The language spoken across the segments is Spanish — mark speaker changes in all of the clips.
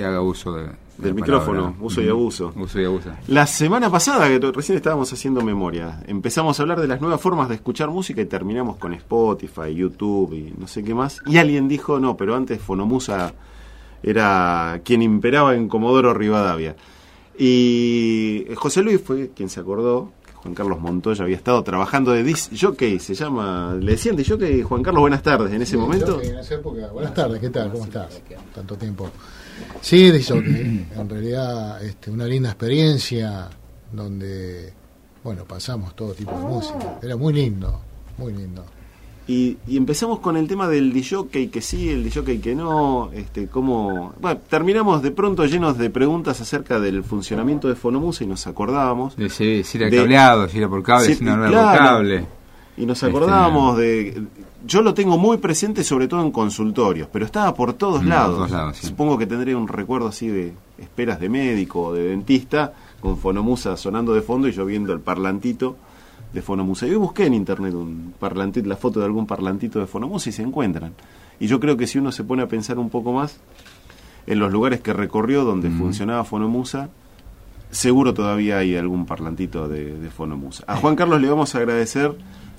Speaker 1: que haga uso de,
Speaker 2: del micrófono, uso y abuso.
Speaker 1: Uso y abuso.
Speaker 2: La semana pasada, que recién estábamos haciendo memoria, empezamos a hablar de las nuevas formas de escuchar música y terminamos con Spotify, YouTube y no sé qué más. Y alguien dijo, no, pero antes Fonomusa era quien imperaba en Comodoro Rivadavia. Y José Luis fue quien se acordó que Juan Carlos Montoya había estado trabajando de disc jockey, se llama, le decían disc jockey, Juan Carlos, buenas tardes en ese momento.
Speaker 3: en esa época. Buenas tardes, ¿qué tal? ¿Cómo estás? Tanto tiempo. Sí, jockey, en realidad este, una linda experiencia donde, bueno, pasamos todo tipo de música. Era muy lindo, muy lindo.
Speaker 2: Y, y empezamos con el tema del DJ que sí, el DJ que no, este, cómo... Bueno, terminamos de pronto llenos de preguntas acerca del funcionamiento de Fonomusa y nos acordábamos...
Speaker 1: De si, si era
Speaker 2: de-
Speaker 1: cableado, si era por cable, si no era
Speaker 2: claro.
Speaker 1: por cable.
Speaker 2: Y nos
Speaker 1: Este,
Speaker 2: acordábamos de... Yo lo tengo muy presente sobre todo en consultorios, pero estaba por todos
Speaker 1: Mm, por
Speaker 2: lados.
Speaker 1: todos lados, sí.
Speaker 2: Supongo que tendría un recuerdo así de esperas de médico o de dentista, con Fonomusa sonando de fondo y yo viendo el parlantito de Fonomusa. Yo busqué en internet un parlantito, la foto de algún parlantito de Fonomusa y se encuentran. Y yo creo que si uno se pone a pensar un poco más en los lugares que recorrió donde funcionaba Fonomusa, seguro todavía hay algún parlantito de, de Fonomusa. A Juan Carlos le vamos a agradecer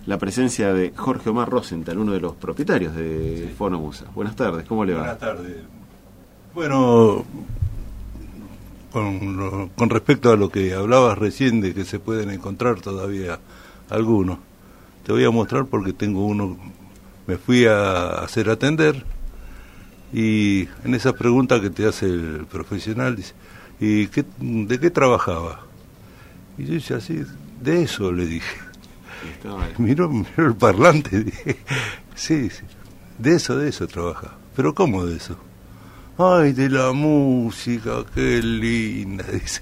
Speaker 2: la presencia de Jorge Omar Rosenthal, uno de los propietarios de Fonomusa. Buenas tardes, ¿cómo le va?
Speaker 4: Buenas tardes. Bueno, con, lo- con respecto a lo que hablabas recién de que se pueden encontrar todavía algunos, te voy a mostrar porque tengo uno, me fui a hacer atender y en esa pregunta que te hace el profesional dice, ¿y qué, de qué trabajaba? Y yo hice así, de eso le dije. Miró, miró el parlante, dije, sí, sí, de eso, de eso trabaja. ¿Pero cómo de eso? Ay, de la música, qué linda, dice.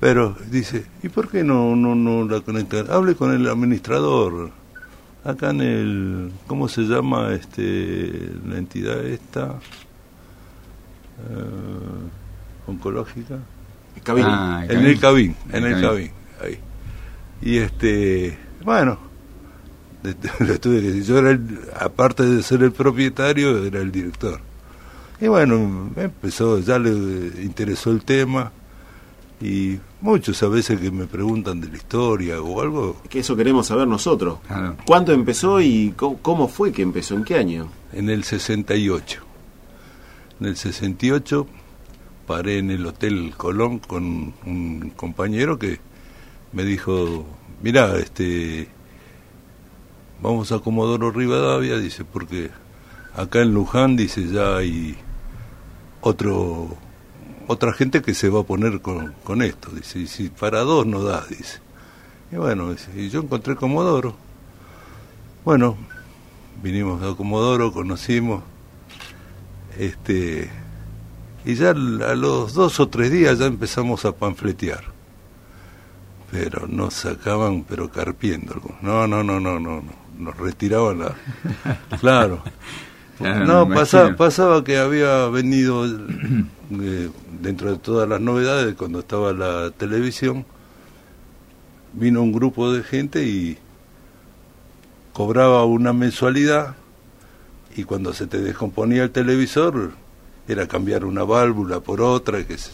Speaker 4: Pero dice, ¿y por qué no, no, no la conectan? Hable con el administrador. Acá en el, ¿cómo se llama este la entidad esta? Eh, oncológica.
Speaker 1: Ah,
Speaker 4: En el cabín, en
Speaker 1: El
Speaker 4: el cabín, ahí. Y este, bueno, le- le tuve que decir, yo era el, aparte de ser el propietario, era el director. Y bueno, empezó, ya le interesó el tema, y muchos a veces que me preguntan de la historia o algo,
Speaker 2: que eso queremos saber nosotros.
Speaker 1: Claro.
Speaker 2: ¿Cuánto empezó y cómo, cómo fue que empezó? ¿En qué año?
Speaker 4: en el 68. En el 68 paré en el Hotel Colón con un compañero que me dijo, mira, este, vamos a Comodoro Rivadavia, dice, porque acá en Luján, dice, ya hay otro otra gente que se va a poner con, con esto, dice, y si para dos no da, dice. Y bueno, y yo encontré Comodoro. Bueno, vinimos a Comodoro, conocimos, este, y ya a los dos o tres días ya empezamos a panfletear. Pero nos sacaban, pero carpiendo. No, no, no, no, no, no. Nos retiraban la... Claro. No, pasaba, pasaba que había venido, eh, dentro de todas las novedades, cuando estaba la televisión, vino un grupo de gente y cobraba una mensualidad y cuando se te descomponía el televisor era cambiar una válvula por otra que se-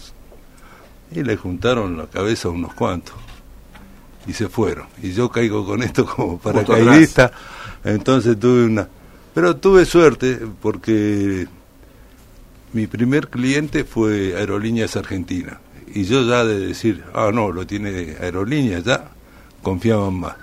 Speaker 4: y le juntaron la cabeza a unos cuantos y se fueron. Y yo caigo con esto como paracaidista. entonces tuve una pero tuve suerte porque mi primer cliente fue Aerolíneas Argentina. Y yo ya de decir ah no lo tiene Aerolíneas ya confiaban más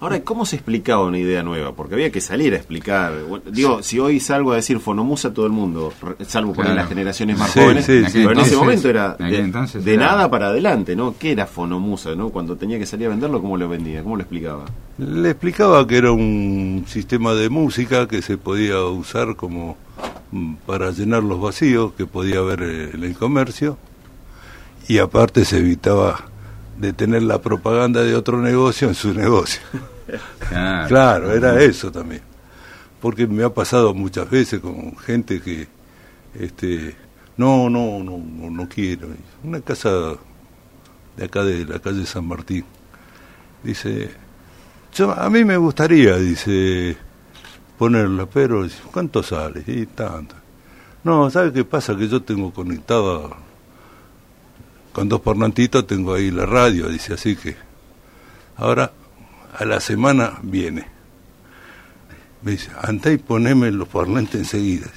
Speaker 2: Ahora, ¿cómo se explicaba una idea nueva? Porque había que salir a explicar. Digo, si hoy salgo a decir Fonomusa, todo el mundo, salvo por
Speaker 1: Claro.
Speaker 2: las generaciones más
Speaker 4: Sí,
Speaker 2: jóvenes,
Speaker 4: sí, sí.
Speaker 2: pero en ese momento era de,
Speaker 1: entonces
Speaker 2: de
Speaker 1: era-
Speaker 2: nada para adelante, ¿no? ¿Qué era Fonomusa, no? Cuando tenía que salir a venderlo, ¿cómo lo vendía? ¿Cómo lo explicaba?
Speaker 4: Le explicaba que era un sistema de música que se podía usar como mm, para llenar los vacíos que podía haber eh, en el comercio y aparte se evitaba de tener la propaganda de otro negocio en su negocio.
Speaker 1: Claro.
Speaker 4: Claro, era eso también. Porque me ha pasado muchas veces con gente que, este, no, no, no, no, no quiero. Una casa de acá de la calle San Martín. Dice, yo, a mí me gustaría, dice, ponerla, pero ¿cuánto sale? Y tanto. No, ¿sabe qué pasa? Que yo tengo conectado con dos tengo ahí la radio, dice, así que ahora a la semana viene. Me dice, anda y poneme los parlantes enseguida.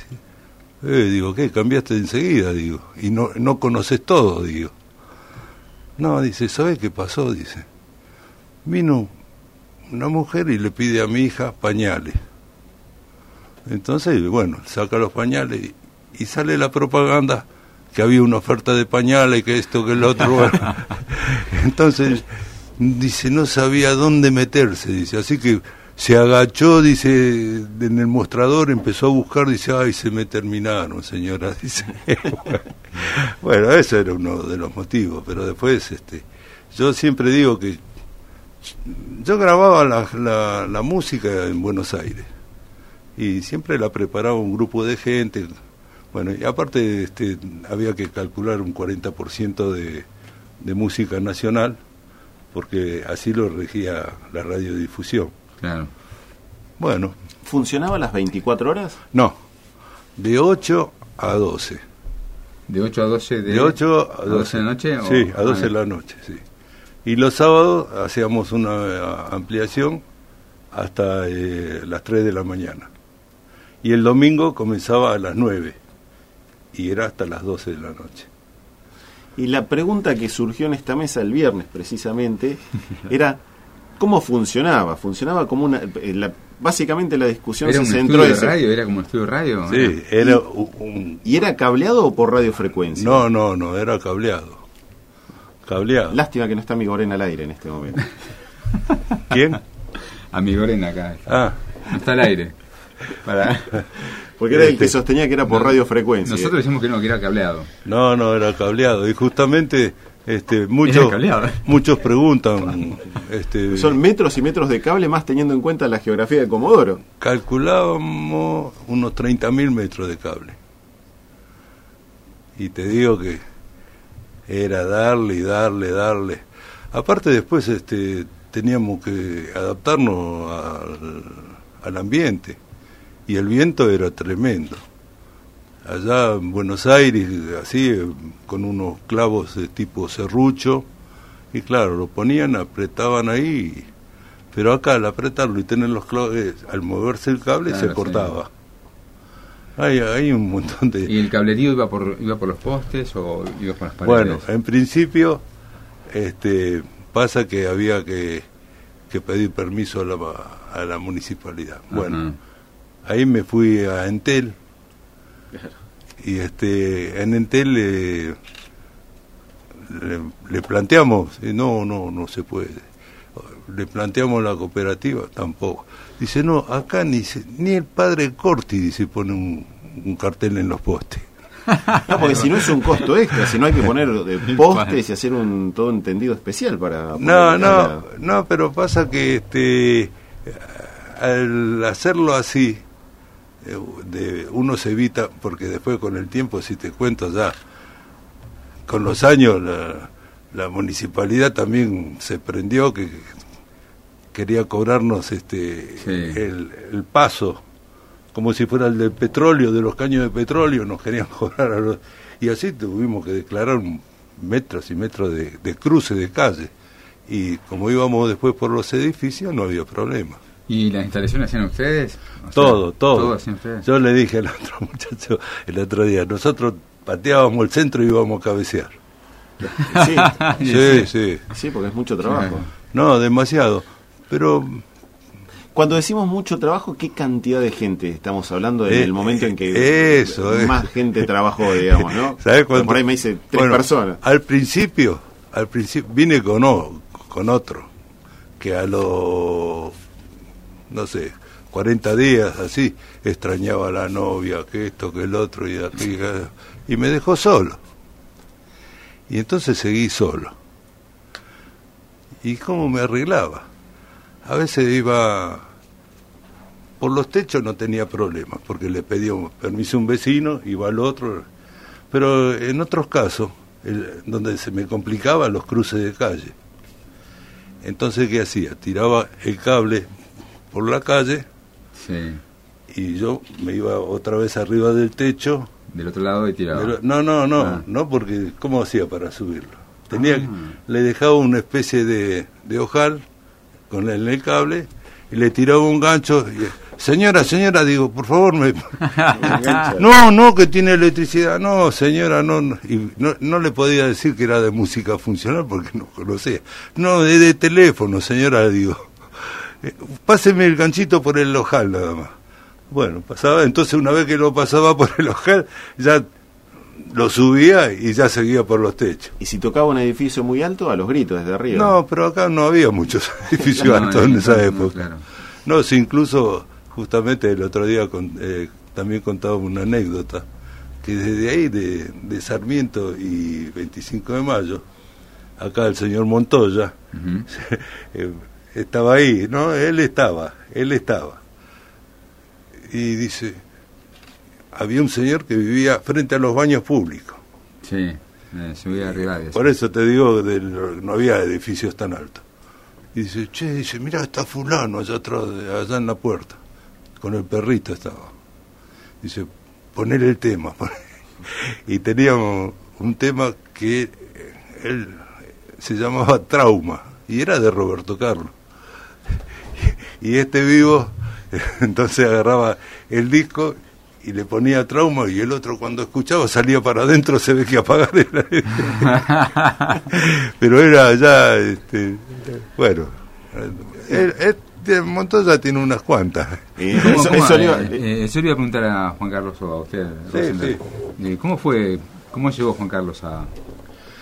Speaker 4: Eh, digo, ¿qué? Cambiaste enseguida, digo. Y no, no conoces todo, digo. No, dice, ¿sabes qué pasó? Dice, vino una mujer y le pide a mi hija pañales. Entonces, bueno, saca los pañales y sale la propaganda que había una oferta de pañales, que esto, que el otro. bueno. Entonces, dice, no sabía dónde meterse, dice, así que se agachó, dice, en el mostrador, empezó a buscar, dice, ay, se me terminaron, señora, dice. bueno, ese era uno de los motivos, pero después, este, yo siempre digo que yo grababa la, la, la música en Buenos Aires y siempre la preparaba un grupo de gente, bueno, y aparte este, había que calcular un 40% de, de música nacional, porque así lo regía la radiodifusión.
Speaker 1: Claro.
Speaker 4: Bueno,
Speaker 2: ¿Funcionaba las 24 horas?
Speaker 4: no, de 8 a 12.
Speaker 1: ¿De 8 a 12 de,
Speaker 4: De 8 a 12,
Speaker 1: de la noche? o-
Speaker 4: Sí, a 12
Speaker 1: Ah,
Speaker 4: de la noche, sí. Y los sábados hacíamos una ampliación hasta eh, las 3 de la mañana. Y el domingo comenzaba a las 9 y era hasta las 12 de la noche.
Speaker 2: Y la pregunta que surgió en esta mesa el viernes precisamente era cómo funcionaba. Funcionaba como una... eh, la- básicamente la discusión
Speaker 1: ¿Era un
Speaker 2: se centró
Speaker 1: estudio
Speaker 2: en...
Speaker 1: de
Speaker 2: ese-
Speaker 1: radio? ¿Era como un estudio de radio?
Speaker 4: Sí, era un...
Speaker 2: ¿Y era cableado o por radiofrecuencia?
Speaker 4: No, no, no, era cableado. Cableado.
Speaker 2: Lástima que no está mi Gorena al aire en este momento.
Speaker 4: ¿Quién?
Speaker 1: A mi Gorena acá.
Speaker 4: Ah,
Speaker 1: No está al aire. Para...
Speaker 2: Porque era el que
Speaker 4: Este,
Speaker 2: sostenía que era por
Speaker 1: No,
Speaker 2: radiofrecuencia.
Speaker 1: Nosotros decimos que no, que era cableado.
Speaker 4: no, no, era cableado. Y justamente este, muchos, muchos preguntan... Este,
Speaker 2: Son metros y metros de cable más teniendo en cuenta la geografía de Comodoro.
Speaker 4: calculábamos unos 30.000 metros de cable. Y te digo que era darle y darle, darle. Aparte después este, teníamos que adaptarnos al, al ambiente y el viento era tremendo. Allá en Buenos Aires, así, con unos clavos de tipo serrucho, y claro, lo ponían, apretaban ahí, pero acá al apretarlo y tener los clavos, eh, al moverse el cable
Speaker 1: Claro,
Speaker 4: se cortaba. Hay, hay un montón de...
Speaker 1: ¿Y el cablerío iba por, iba por los postes o iba por las paredes?
Speaker 4: Bueno, en principio este, pasa que había que, que pedir permiso a la, a la municipalidad. Bueno. Ahí me fui a Entel y este en Entel le, le, le planteamos, y no, no, no se puede. Le planteamos la cooperativa, tampoco. Dice, no, acá ni, ni el padre Corti, dice, pone un, un cartel en los postes.
Speaker 2: No, porque si no es un costo extra, si no hay que poner de postes y hacer un todo entendido especial para...
Speaker 4: No, no, no, pero pasa que este al hacerlo así eh, de, uno se evita porque después con el tiempo si te cuento ya con los años la, la municipalidad también se prendió que quería cobrarnos este
Speaker 1: Sí.
Speaker 4: el, el paso como si fuera el del petróleo de los caños de petróleo nos querían cobrar a los- y así tuvimos que declarar metros y metros de, de cruce de calle y como íbamos después por los edificios no había problema
Speaker 1: ¿Y las instalaciones hacían ustedes? O sea,
Speaker 4: todo todo
Speaker 1: ¿Todo hacían ustedes?
Speaker 4: yo le dije al otro muchacho el otro día nosotros pateábamos el centro y íbamos a cabecear
Speaker 2: Sí,
Speaker 4: sí sí
Speaker 2: sí, porque es mucho trabajo.
Speaker 4: no demasiado pero
Speaker 2: Cuando decimos mucho trabajo, ¿qué cantidad de gente estamos hablando en
Speaker 4: Eh,
Speaker 2: el momento en que
Speaker 4: eso, eh.
Speaker 2: más gente trabajó, digamos, ¿no?
Speaker 4: ¿Sabes cuánto?
Speaker 2: Por ahí me dice tres
Speaker 4: Bueno,
Speaker 2: personas.
Speaker 4: Al principio, al principio vine con, o- con otro, que a los, no sé, 40 días así, extrañaba a la novia, que esto, que el otro, y, aquello, y me dejó solo. Y entonces seguí solo. ¿Y cómo me arreglaba? A veces iba por los techos no tenía problemas, porque le pedía permiso a un vecino, iba al otro. Pero en otros casos, el- donde se me complicaba los cruces de calle. Entonces, ¿qué hacía? Tiraba el cable por la calle
Speaker 1: Sí.
Speaker 4: y yo me iba otra vez arriba del techo
Speaker 1: del otro lado y tiraba.
Speaker 4: No, no, no,
Speaker 1: Ah.
Speaker 4: no, porque ¿cómo hacía para subirlo? Tenía, le dejaba una especie de, de ojal con el, el cable y le tiraba un gancho. Y, señora, señora, digo, por favor, me... No, no, que tiene electricidad, no, señora, no, no. Y no, no le podía decir que era de música funcional porque no conocía. No, de, de teléfono, señora, digo. Eh, Páseme el ganchito por el ojal nada más. Bueno, pasaba, entonces una vez que lo pasaba por el ojal, ya lo subía y ya seguía por los techos.
Speaker 2: Y si tocaba un edificio muy alto, a los gritos desde arriba.
Speaker 4: No, pero acá no había muchos edificios
Speaker 1: No,
Speaker 4: altos en
Speaker 1: no,
Speaker 4: esa
Speaker 1: no,
Speaker 4: época.
Speaker 1: claro.
Speaker 4: No, sí, incluso justamente el otro día con- eh, también contaba una anécdota, que desde ahí, de, de Sarmiento y 25 de mayo, acá el señor Montoya eh, estaba ahí, ¿no? Él estaba, él estaba. Y dice, había un señor que vivía frente a los baños públicos.
Speaker 1: Sí, eh, subí a Rivadavia.
Speaker 4: Por eso te digo, del- no había edificios tan altos. Y dice, che, dice, mira, está fulano allá atrás, de- allá en la puerta. Con el perrito estaba. Dice, poner el tema. y teníamos un tema que eh, él se llamaba Trauma. Y era de Roberto Carlos. Y este vivo, entonces agarraba el disco y le ponía trauma y el otro cuando escuchaba salía para adentro se ve que apagar el pero era ya este, bueno el, este Montoya tiene unas cuantas
Speaker 2: Eh,
Speaker 1: ¿Cómo-
Speaker 2: eso,
Speaker 1: cómo,
Speaker 2: eso le iba-
Speaker 1: eh, eh, eso iba a preguntar a Juan Carlos o a usted.
Speaker 4: Sí.
Speaker 1: Eh, ¿Cómo fue, cómo llegó Juan Carlos a,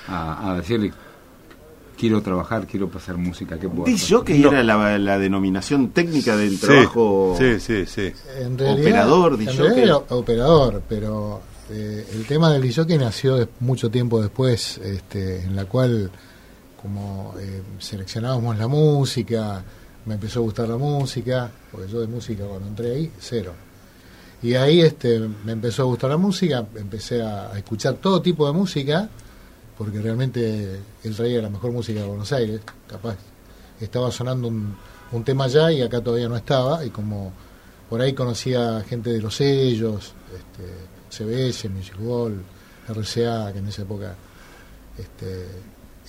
Speaker 1: a, a decirle quiero trabajar, quiero pasar música, qué puedo hacer?
Speaker 4: No.
Speaker 2: era la, la denominación técnica del
Speaker 4: Sí,
Speaker 2: trabajo.
Speaker 4: sí sí sí
Speaker 3: En realidad,
Speaker 2: Operador,
Speaker 3: en realidad era operador, pero eh, el tema del jockey nació de- mucho tiempo después, este, en la cual, como eh, seleccionábamos la música, me empezó a gustar la música, porque yo de música cuando entré ahí, cero. Y ahí este, me empezó a gustar la música, empecé a, a escuchar todo tipo de música, porque realmente él traía la mejor música de Buenos Aires, capaz estaba sonando un, tema allá y acá todavía no estaba, y como por ahí conocía gente de los sellos, este, CBS, Music Hall, RCA, que en esa época este,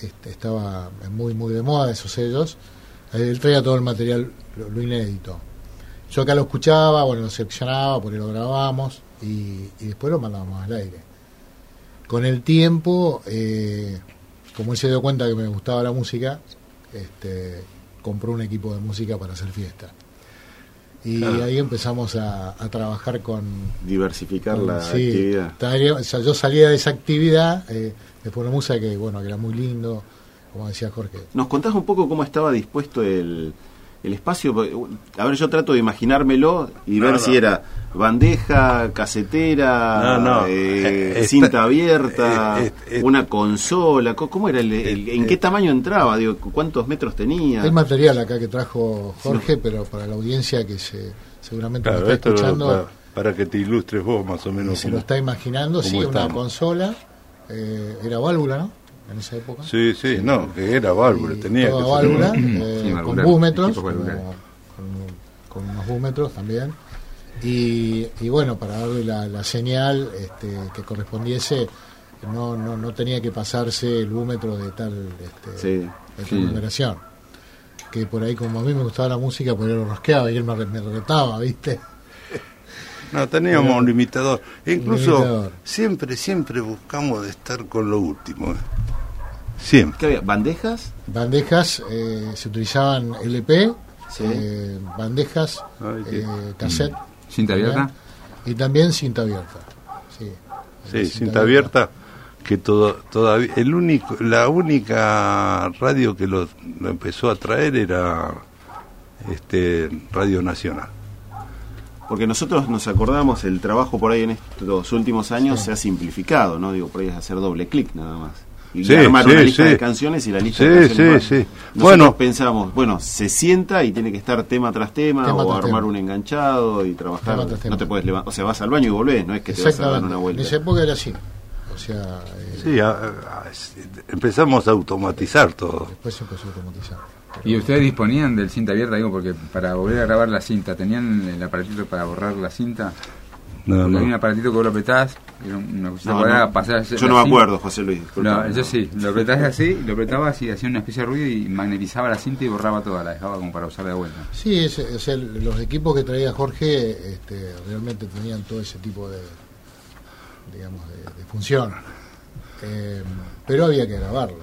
Speaker 3: este, estaba muy muy de moda esos sellos, él traía todo el material, lo, inédito. Yo acá lo escuchaba, bueno, lo seleccionaba, por ahí lo grabábamos y, y después lo mandábamos al aire. Con el tiempo, eh, como él se dio cuenta que me gustaba la música, este, compró un equipo de música para hacer fiesta. Y
Speaker 4: Claro.
Speaker 3: ahí empezamos a, a trabajar con,
Speaker 2: Diversificar la
Speaker 3: Sí,
Speaker 2: actividad.
Speaker 3: estaría- o sea, yo salía de esa actividad, eh, después una música que, bueno, que era muy lindo, como decía Jorge.
Speaker 2: ¿Nos contás un poco cómo estaba dispuesto el, el espacio? A ver, yo trato de imaginármelo y
Speaker 4: No,
Speaker 2: ver
Speaker 4: no.
Speaker 2: si era bandeja, casetera,
Speaker 4: No, no.
Speaker 2: eh,
Speaker 4: Eh, está-
Speaker 2: cinta abierta,
Speaker 4: eh, eh, eh,
Speaker 2: una consola. Co- ¿Cómo era? El, el- ¿En
Speaker 4: eh,
Speaker 2: qué tamaño entraba? Digo, ¿Cuántos metros tenía?
Speaker 3: Hay material acá que trajo Jorge, pero para la audiencia que se seguramente
Speaker 4: claro
Speaker 3: me
Speaker 4: esto
Speaker 3: está
Speaker 4: lo-
Speaker 3: escuchando
Speaker 4: para, para que te ilustres vos más o menos
Speaker 3: se lo
Speaker 4: cómo-
Speaker 3: está imaginando, sí, una consola, eh, era válvula, ¿no? En esa época.
Speaker 4: sí sí no que era válvula
Speaker 3: Y
Speaker 4: tenía
Speaker 3: toda
Speaker 4: que ser
Speaker 3: válvula, eh, con búmetros, como- con, con unos búmetros también. Y, y bueno, para darle la, la señal este, que correspondiese, no, no, no tenía que pasarse el búmetro de tal, este,
Speaker 2: Sí.
Speaker 3: de tal
Speaker 1: Sí.
Speaker 3: numeración. Que por ahí, como a mí me gustaba la música, por ahí lo rosqueaba y él me, re- me retaba, ¿viste?
Speaker 4: No, teníamos un limitador. Incluso
Speaker 3: limitador.
Speaker 4: siempre, siempre buscamos de estar con lo último. ¿eh? Siempre.
Speaker 2: ¿Qué había? ¿Bandejas?
Speaker 3: Bandejas, eh, se utilizaban LP,
Speaker 2: Sí.
Speaker 3: eh, bandejas,
Speaker 4: Ay, qué-
Speaker 3: eh, cassette.
Speaker 1: ¿Cinta abierta?
Speaker 3: también, Y también cinta abierta. Sí,
Speaker 4: Sí, cinta abierta que todo, todavía el único la única radio que lo, lo empezó a traer era este Radio Nacional.
Speaker 2: Porque nosotros nos acordamos, el trabajo por ahí en estos últimos años
Speaker 3: Sí.
Speaker 2: se ha simplificado, ¿no? Digo, por ahí es hacer doble clic nada más. Y
Speaker 4: Sí,
Speaker 2: armar
Speaker 4: sí,
Speaker 2: una lista de canciones y la lista de canciones.
Speaker 4: sí,
Speaker 2: va.
Speaker 4: sí.
Speaker 2: Nosotros
Speaker 4: Bueno.
Speaker 2: pensamos, bueno, se sienta y tiene que estar tema tras tema,
Speaker 3: Tema
Speaker 2: o
Speaker 3: tras
Speaker 2: armar
Speaker 3: tema.
Speaker 2: un enganchado y trabajar.
Speaker 3: Tema.
Speaker 2: No te puedes levantar, o sea, vas al baño y volvés, no es que te vas a dar una
Speaker 3: En
Speaker 2: vuelta.
Speaker 3: esa época era así. O sea, eh,
Speaker 4: Sí, a- a- empezamos a automatizar todo.
Speaker 3: después se empezó a automatizar.
Speaker 1: ¿Y ustedes disponían del cinta abierta? Digo, porque para volver a grabar la cinta, ¿tenían el aparatito para borrar la cinta?
Speaker 4: No, no.
Speaker 1: Hay un aparatito que vos lo apretás Era una cosita
Speaker 2: No,
Speaker 1: cuadrada,
Speaker 2: no.
Speaker 1: pasar
Speaker 2: Yo no me acuerdo, José Luis.
Speaker 1: No, yo sí, lo apretabas así, lo apretabas y hacía una especie de ruido y magnetizaba la cinta y borraba toda, la dejaba como para usarla de vuelta.
Speaker 3: Sí, es, o sea, los equipos que traía Jorge este, realmente tenían todo ese tipo de, digamos, de, de función. Eh, pero había que grabarlos,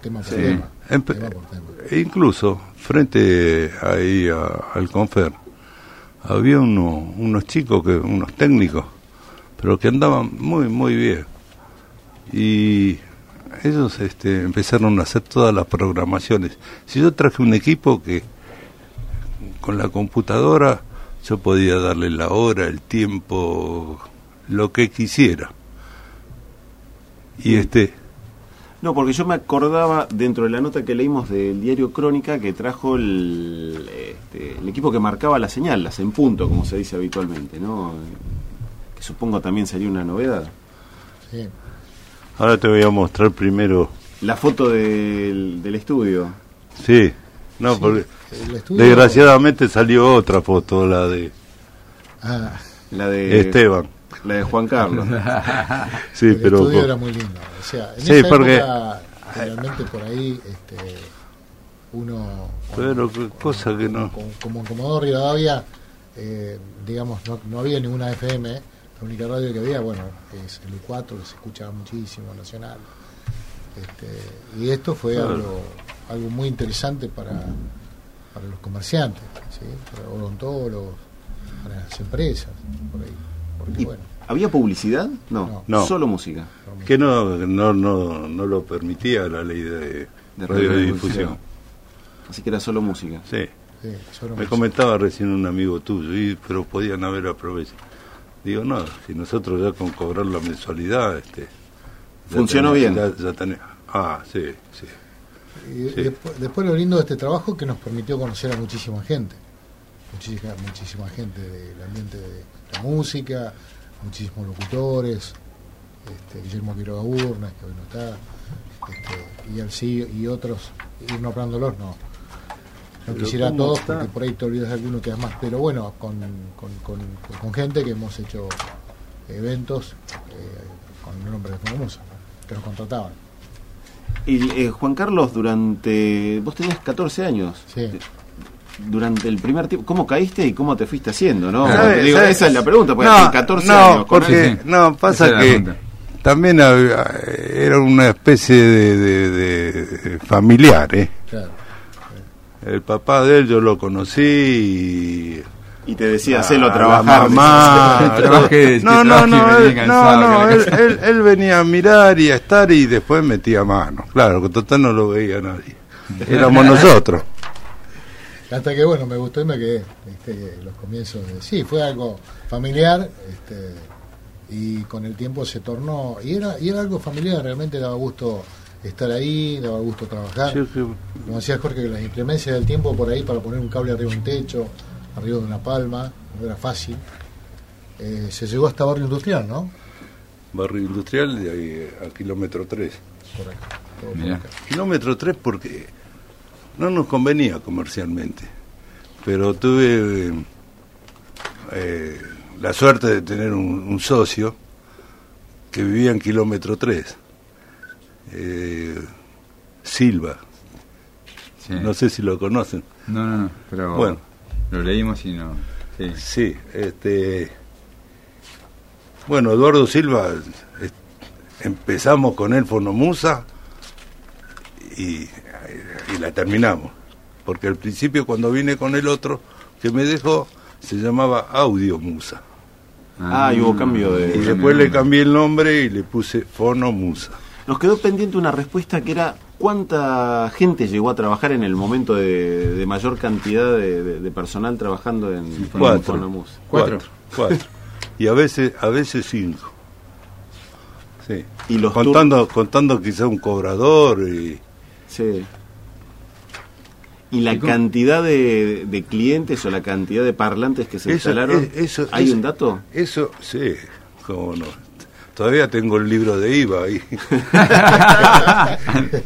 Speaker 3: tema por
Speaker 2: Sí.
Speaker 3: tema.
Speaker 4: Empe-
Speaker 3: tema por tema.
Speaker 4: E incluso, frente ahí a- al Confer, había uno- unos chicos, que unos técnicos, pero que andaban muy, muy bien. Y ellos este, empezaron a hacer todas las programaciones. Si yo traje un equipo que con la computadora yo podía darle la hora, el tiempo, lo que quisiera. Y este,
Speaker 2: No, porque yo me acordaba dentro de la nota que leímos del diario Crónica que trajo el, este, el equipo que marcaba la señal, las en punto, como se dice habitualmente, ¿no? Que supongo también sería una novedad.
Speaker 3: Sí.
Speaker 4: ahora te voy a mostrar primero,
Speaker 2: La foto del, del estudio.
Speaker 4: sí, no,
Speaker 3: Sí,
Speaker 4: porque
Speaker 3: el estudio-
Speaker 4: desgraciadamente salió otra foto, la de
Speaker 3: Ah,
Speaker 2: La de
Speaker 4: Esteban.
Speaker 2: La de Juan Carlos.
Speaker 4: Sí,
Speaker 3: el
Speaker 4: pero
Speaker 3: estudio era muy lindo. O sea, en
Speaker 4: Sí,
Speaker 3: esa
Speaker 4: porque-
Speaker 3: época, realmente por ahí, este, uno.
Speaker 4: pero qué cosa que no.
Speaker 3: Como, como en Comodoro Rivadavia, eh, digamos, no, no había ninguna FM. La única radio que había, bueno, es el U4, que se escuchaba muchísimo, nacional. Este, y esto fue
Speaker 4: Claro.
Speaker 3: algo, algo muy interesante para, para los comerciantes, ¿sí? para odontólogos, para las empresas, por ahí. Porque,
Speaker 2: ¿Y
Speaker 3: bueno,
Speaker 2: ¿Había publicidad? No,
Speaker 4: No.
Speaker 2: solo música.
Speaker 4: Que no, no, no, no lo permitía la ley de,
Speaker 2: De
Speaker 4: radiodifusión.
Speaker 2: Así que era solo música.
Speaker 4: Sí.
Speaker 3: sí, solo
Speaker 4: Me
Speaker 3: música.
Speaker 4: comentaba recién un amigo tuyo, y, pero podían haber aprovechado. Digo, no, si nosotros ya con cobrar la mensualidad, este,
Speaker 2: Funcionó
Speaker 4: tenés-
Speaker 2: bien.
Speaker 4: ya- ya tenés- ah, sí, sí.
Speaker 3: Y
Speaker 4: Sí.
Speaker 3: después, después lo lindo de este trabajo es que nos permitió conocer a muchísima gente, muchísima, muchísima gente del ambiente de la música, muchísimos locutores, este, Guillermo Quiroga Urnas, que hoy no está, este, y, Alci- y otros, ir nombrándolos, no. No
Speaker 4: Pero
Speaker 3: quisiera a
Speaker 4: ¿cómo
Speaker 3: todos
Speaker 4: está?
Speaker 3: porque por ahí te olvidas de alguno que más, pero bueno, con, con, con, con gente que hemos hecho eventos eh, con el nombre de Fonomusa, que nos contrataban.
Speaker 2: Y eh, Juan Carlos, durante. Vos tenías 14 años.
Speaker 3: Sí.
Speaker 2: Durante el primer tiempo, ¿cómo caíste y cómo te fuiste haciendo? ¿no?
Speaker 4: ¿Sabe-
Speaker 2: Digo,
Speaker 4: sabe-
Speaker 2: esa es la pregunta, porque
Speaker 4: no,
Speaker 2: hace 14
Speaker 4: no,
Speaker 2: años.
Speaker 4: porque,
Speaker 1: Sí,
Speaker 4: no, pasa que también había- era una especie de, de- de familiar, ¿eh?
Speaker 3: Claro.
Speaker 4: El papá de él yo lo conocí y
Speaker 2: Y te decía, hacelo
Speaker 4: la
Speaker 2: trabajar.
Speaker 4: mamá,
Speaker 1: Trabaje,
Speaker 4: no,
Speaker 1: que
Speaker 4: no, no, él, no,
Speaker 1: cansado,
Speaker 4: él- él venía a mirar y a estar y después metía mano. Claro, que total no lo veía nadie. Éramos nosotros.
Speaker 3: Hasta que bueno, me gustó y me quedé. ¿viste? Los comienzos de. Sí, fue algo familiar. Este, y con el tiempo se tornó. Y era, y era algo familiar, realmente daba gusto estar ahí, daba gusto trabajar.
Speaker 4: Yo que-
Speaker 3: Como decía Jorge, que las inclemencias del tiempo por ahí para poner un cable arriba de un techo, arriba de una palma, no era fácil. Eh, se llegó hasta barrio industrial, ¿no?
Speaker 4: Barrio Industrial de ahí a kilómetro 3.
Speaker 3: Correcto. todo por
Speaker 1: Mirá.
Speaker 3: acá.
Speaker 4: Kilómetro 3 porque no nos convenía comercialmente. Pero tuve eh, la suerte de tener un, un socio que vivía en kilómetro 3. Eh, Silva,
Speaker 1: Sí.
Speaker 4: no sé si lo conocen.
Speaker 1: No, no, no, pero
Speaker 4: Bueno.
Speaker 1: lo leímos y no. Sí.
Speaker 4: Sí, este. Bueno, Eduardo Silva, empezamos con él Fonomusa y, y la terminamos. Porque al principio, cuando vine con el otro que me dejó, se llamaba Audio Musa.
Speaker 2: Ah, y hubo cambio de-
Speaker 4: Y después le cambié el nombre y le puse Fonomusa.
Speaker 2: Nos quedó pendiente una respuesta que era cuánta gente llegó a trabajar en el momento de, de mayor cantidad de, de- de personal trabajando en
Speaker 4: Cuatro.
Speaker 2: Fonomus.
Speaker 1: Cuatro.
Speaker 4: Cuatro. y a veces, a veces cinco. Sí.
Speaker 2: Y los
Speaker 4: contando, contando quizá un cobrador y
Speaker 2: Sí. Y la cantidad de, de clientes o la cantidad de parlantes que se
Speaker 4: Eso,
Speaker 2: instalaron.
Speaker 4: es- eso,
Speaker 2: ¿Hay
Speaker 4: eso-
Speaker 2: un dato?
Speaker 4: Eso, sí, cómo no. Todavía tengo el libro de IVA ahí.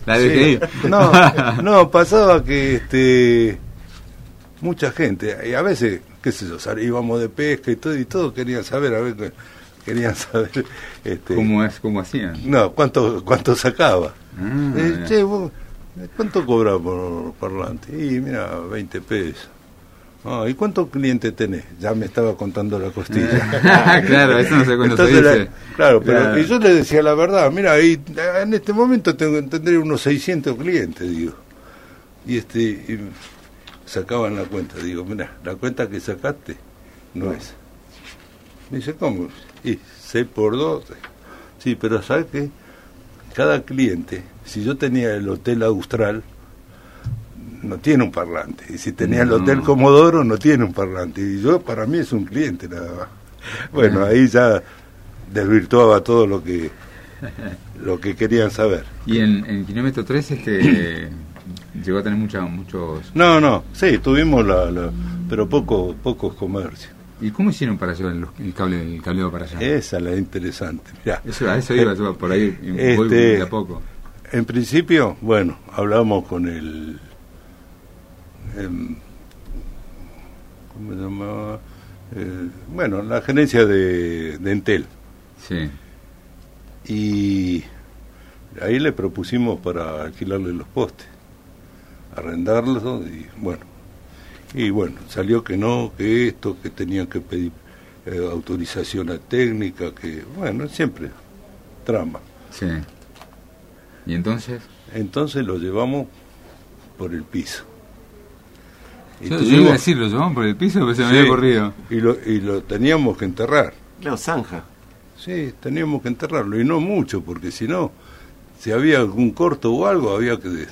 Speaker 1: La dejé ir.
Speaker 4: No, no, pasaba que este mucha gente, y a veces, qué sé yo, íbamos de pesca y todo, y todos querían saber a ver querían saber este,
Speaker 1: ¿Cómo, es, ¿Cómo hacían?
Speaker 4: no cuánto cuánto sacaba.
Speaker 1: Ah,
Speaker 4: Eh, che, vos, ¿cuánto cobras por parlante? Y mira, 20 pesos. Ah, ¿Y cuántos clientes tenés? Ya me estaba contando la costilla.
Speaker 1: claro, eso no sé cuándo se dice.
Speaker 4: la- claro, pero
Speaker 1: Claro.
Speaker 4: y yo le decía la verdad, mira, en este momento tengo, tendré unos 600 clientes, digo. Y este y sacaban la cuenta, digo, mira, la cuenta que sacaste no es. Me dice, ¿cómo? Y 6 por 2. Sí, pero ¿sabes qué? Cada cliente, si yo tenía el Hotel Austral, no tiene un parlante. Y si tenía el. Hotel Comodoro, no tiene un parlante. Y yo, para mí, es un cliente nada más. Bueno, ahí ya desvirtuaba todo lo que lo que querían saber.
Speaker 1: Y en, en kilómetro 3 este, llegó a tener mucha, muchos...
Speaker 4: No, no, sí, tuvimos la, la- pero poco, pocos comercios.
Speaker 1: ¿Y cómo hicieron para llevar el cable el cableo para allá?
Speaker 4: Esa es la interesante. Mirá,
Speaker 1: Eso, a eso iba yo por ahí, y voy
Speaker 4: Este-
Speaker 1: de a poco.
Speaker 4: En principio, bueno, hablamos con el... em, ¿Cómo se llamaba? Bueno, la gerencia de, de Entel.
Speaker 1: Sí.
Speaker 4: Y ahí le propusimos para alquilarle los postes, arrendarlos y bueno. Y bueno, salió que no, que esto, que tenían que pedir eh, autorización a técnica, que bueno, siempre trama.
Speaker 1: Sí. ¿Y entonces?
Speaker 4: Entonces lo llevamos por el piso. Y
Speaker 1: Yo, iba a decir, lo llevamos por el piso, pero se me había corrido.
Speaker 4: Y lo, y lo teníamos que enterrar.
Speaker 2: Claro, zanja.
Speaker 4: Sí, teníamos que enterrarlo, y no mucho, porque si no, si había algún corto o algo, había que...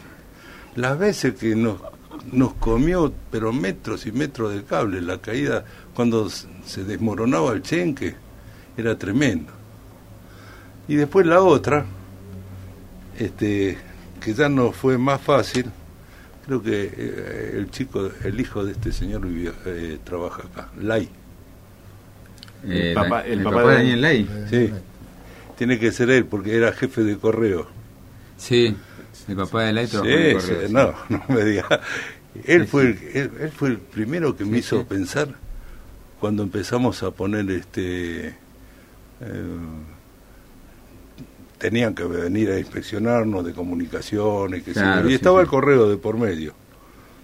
Speaker 4: Las veces que nos, nos comió, pero metros y metros de cable, la caída, cuando se desmoronaba el chenque, era tremendo. Y después la otra, este, que ya no fue más fácil, creo que eh, el chico, el hijo de este señor vivía, eh, trabaja acá, Lai.
Speaker 1: Eh,
Speaker 2: papá-
Speaker 1: la-
Speaker 2: el
Speaker 1: el
Speaker 2: papá
Speaker 1: papá de Daniel Ley.
Speaker 4: Sí, tiene que ser él porque era jefe de correo.
Speaker 1: Sí, el papá de Ley
Speaker 4: Sí, sí, no, no me diga. Él fue, el, él, él fue el primero que me
Speaker 1: Sí,
Speaker 4: hizo
Speaker 1: sí.
Speaker 4: pensar cuando empezamos a poner este. eh, tenían que venir a inspeccionarnos de comunicaciones, que
Speaker 1: Claro,
Speaker 4: y estaba el correo de por medio.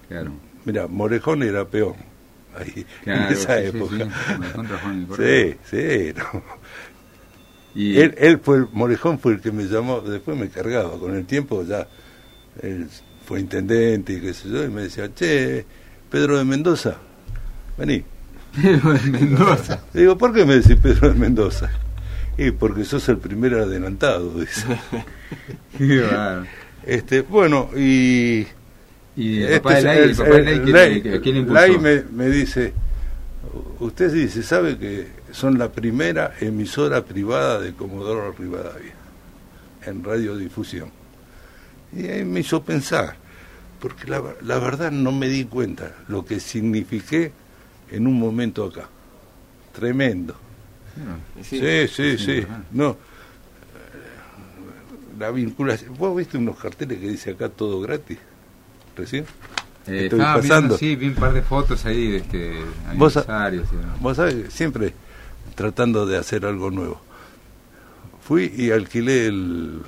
Speaker 1: Claro.
Speaker 4: Mira, Morejón era peón ahí
Speaker 1: Claro,
Speaker 4: en esa época.
Speaker 1: sí. Morejón trabajó en el correo.
Speaker 4: Sí, sí, no.
Speaker 1: Y,
Speaker 4: Él, él fue, el- Morejón fue el que me llamó, después me cargaba, con el tiempo ya, él fue intendente y qué sé yo, y me decía, che, Pedro de Mendoza, vení.
Speaker 1: Pero en Mendoza.
Speaker 4: Le digo, ¿por qué me decís Pedro de Mendoza? Y porque sos el primer adelantado, dice.
Speaker 1: Qué.
Speaker 4: Este, bueno, y...
Speaker 1: Y el
Speaker 4: este
Speaker 1: papá de
Speaker 4: es
Speaker 1: Ley, el papá de
Speaker 4: me, me dice, usted dice, sabe que son la primera emisora privada de Comodoro Rivadavia en radiodifusión. Y ahí me hizo pensar, porque la, la verdad no me di cuenta lo que signifiqué en un momento acá. Tremendo. Sí, sí, sí.
Speaker 1: sí.
Speaker 4: No. La vinculación. ¿Vos viste unos carteles que dice acá todo gratis? ¿Recién?
Speaker 1: Eh,
Speaker 4: Estoy pasando.
Speaker 1: viendo, sí, vi un par de fotos ahí de este,
Speaker 4: Vos
Speaker 1: aniversarios.
Speaker 4: Vos sabés, siempre tratando de hacer algo nuevo. Fui y alquilé el,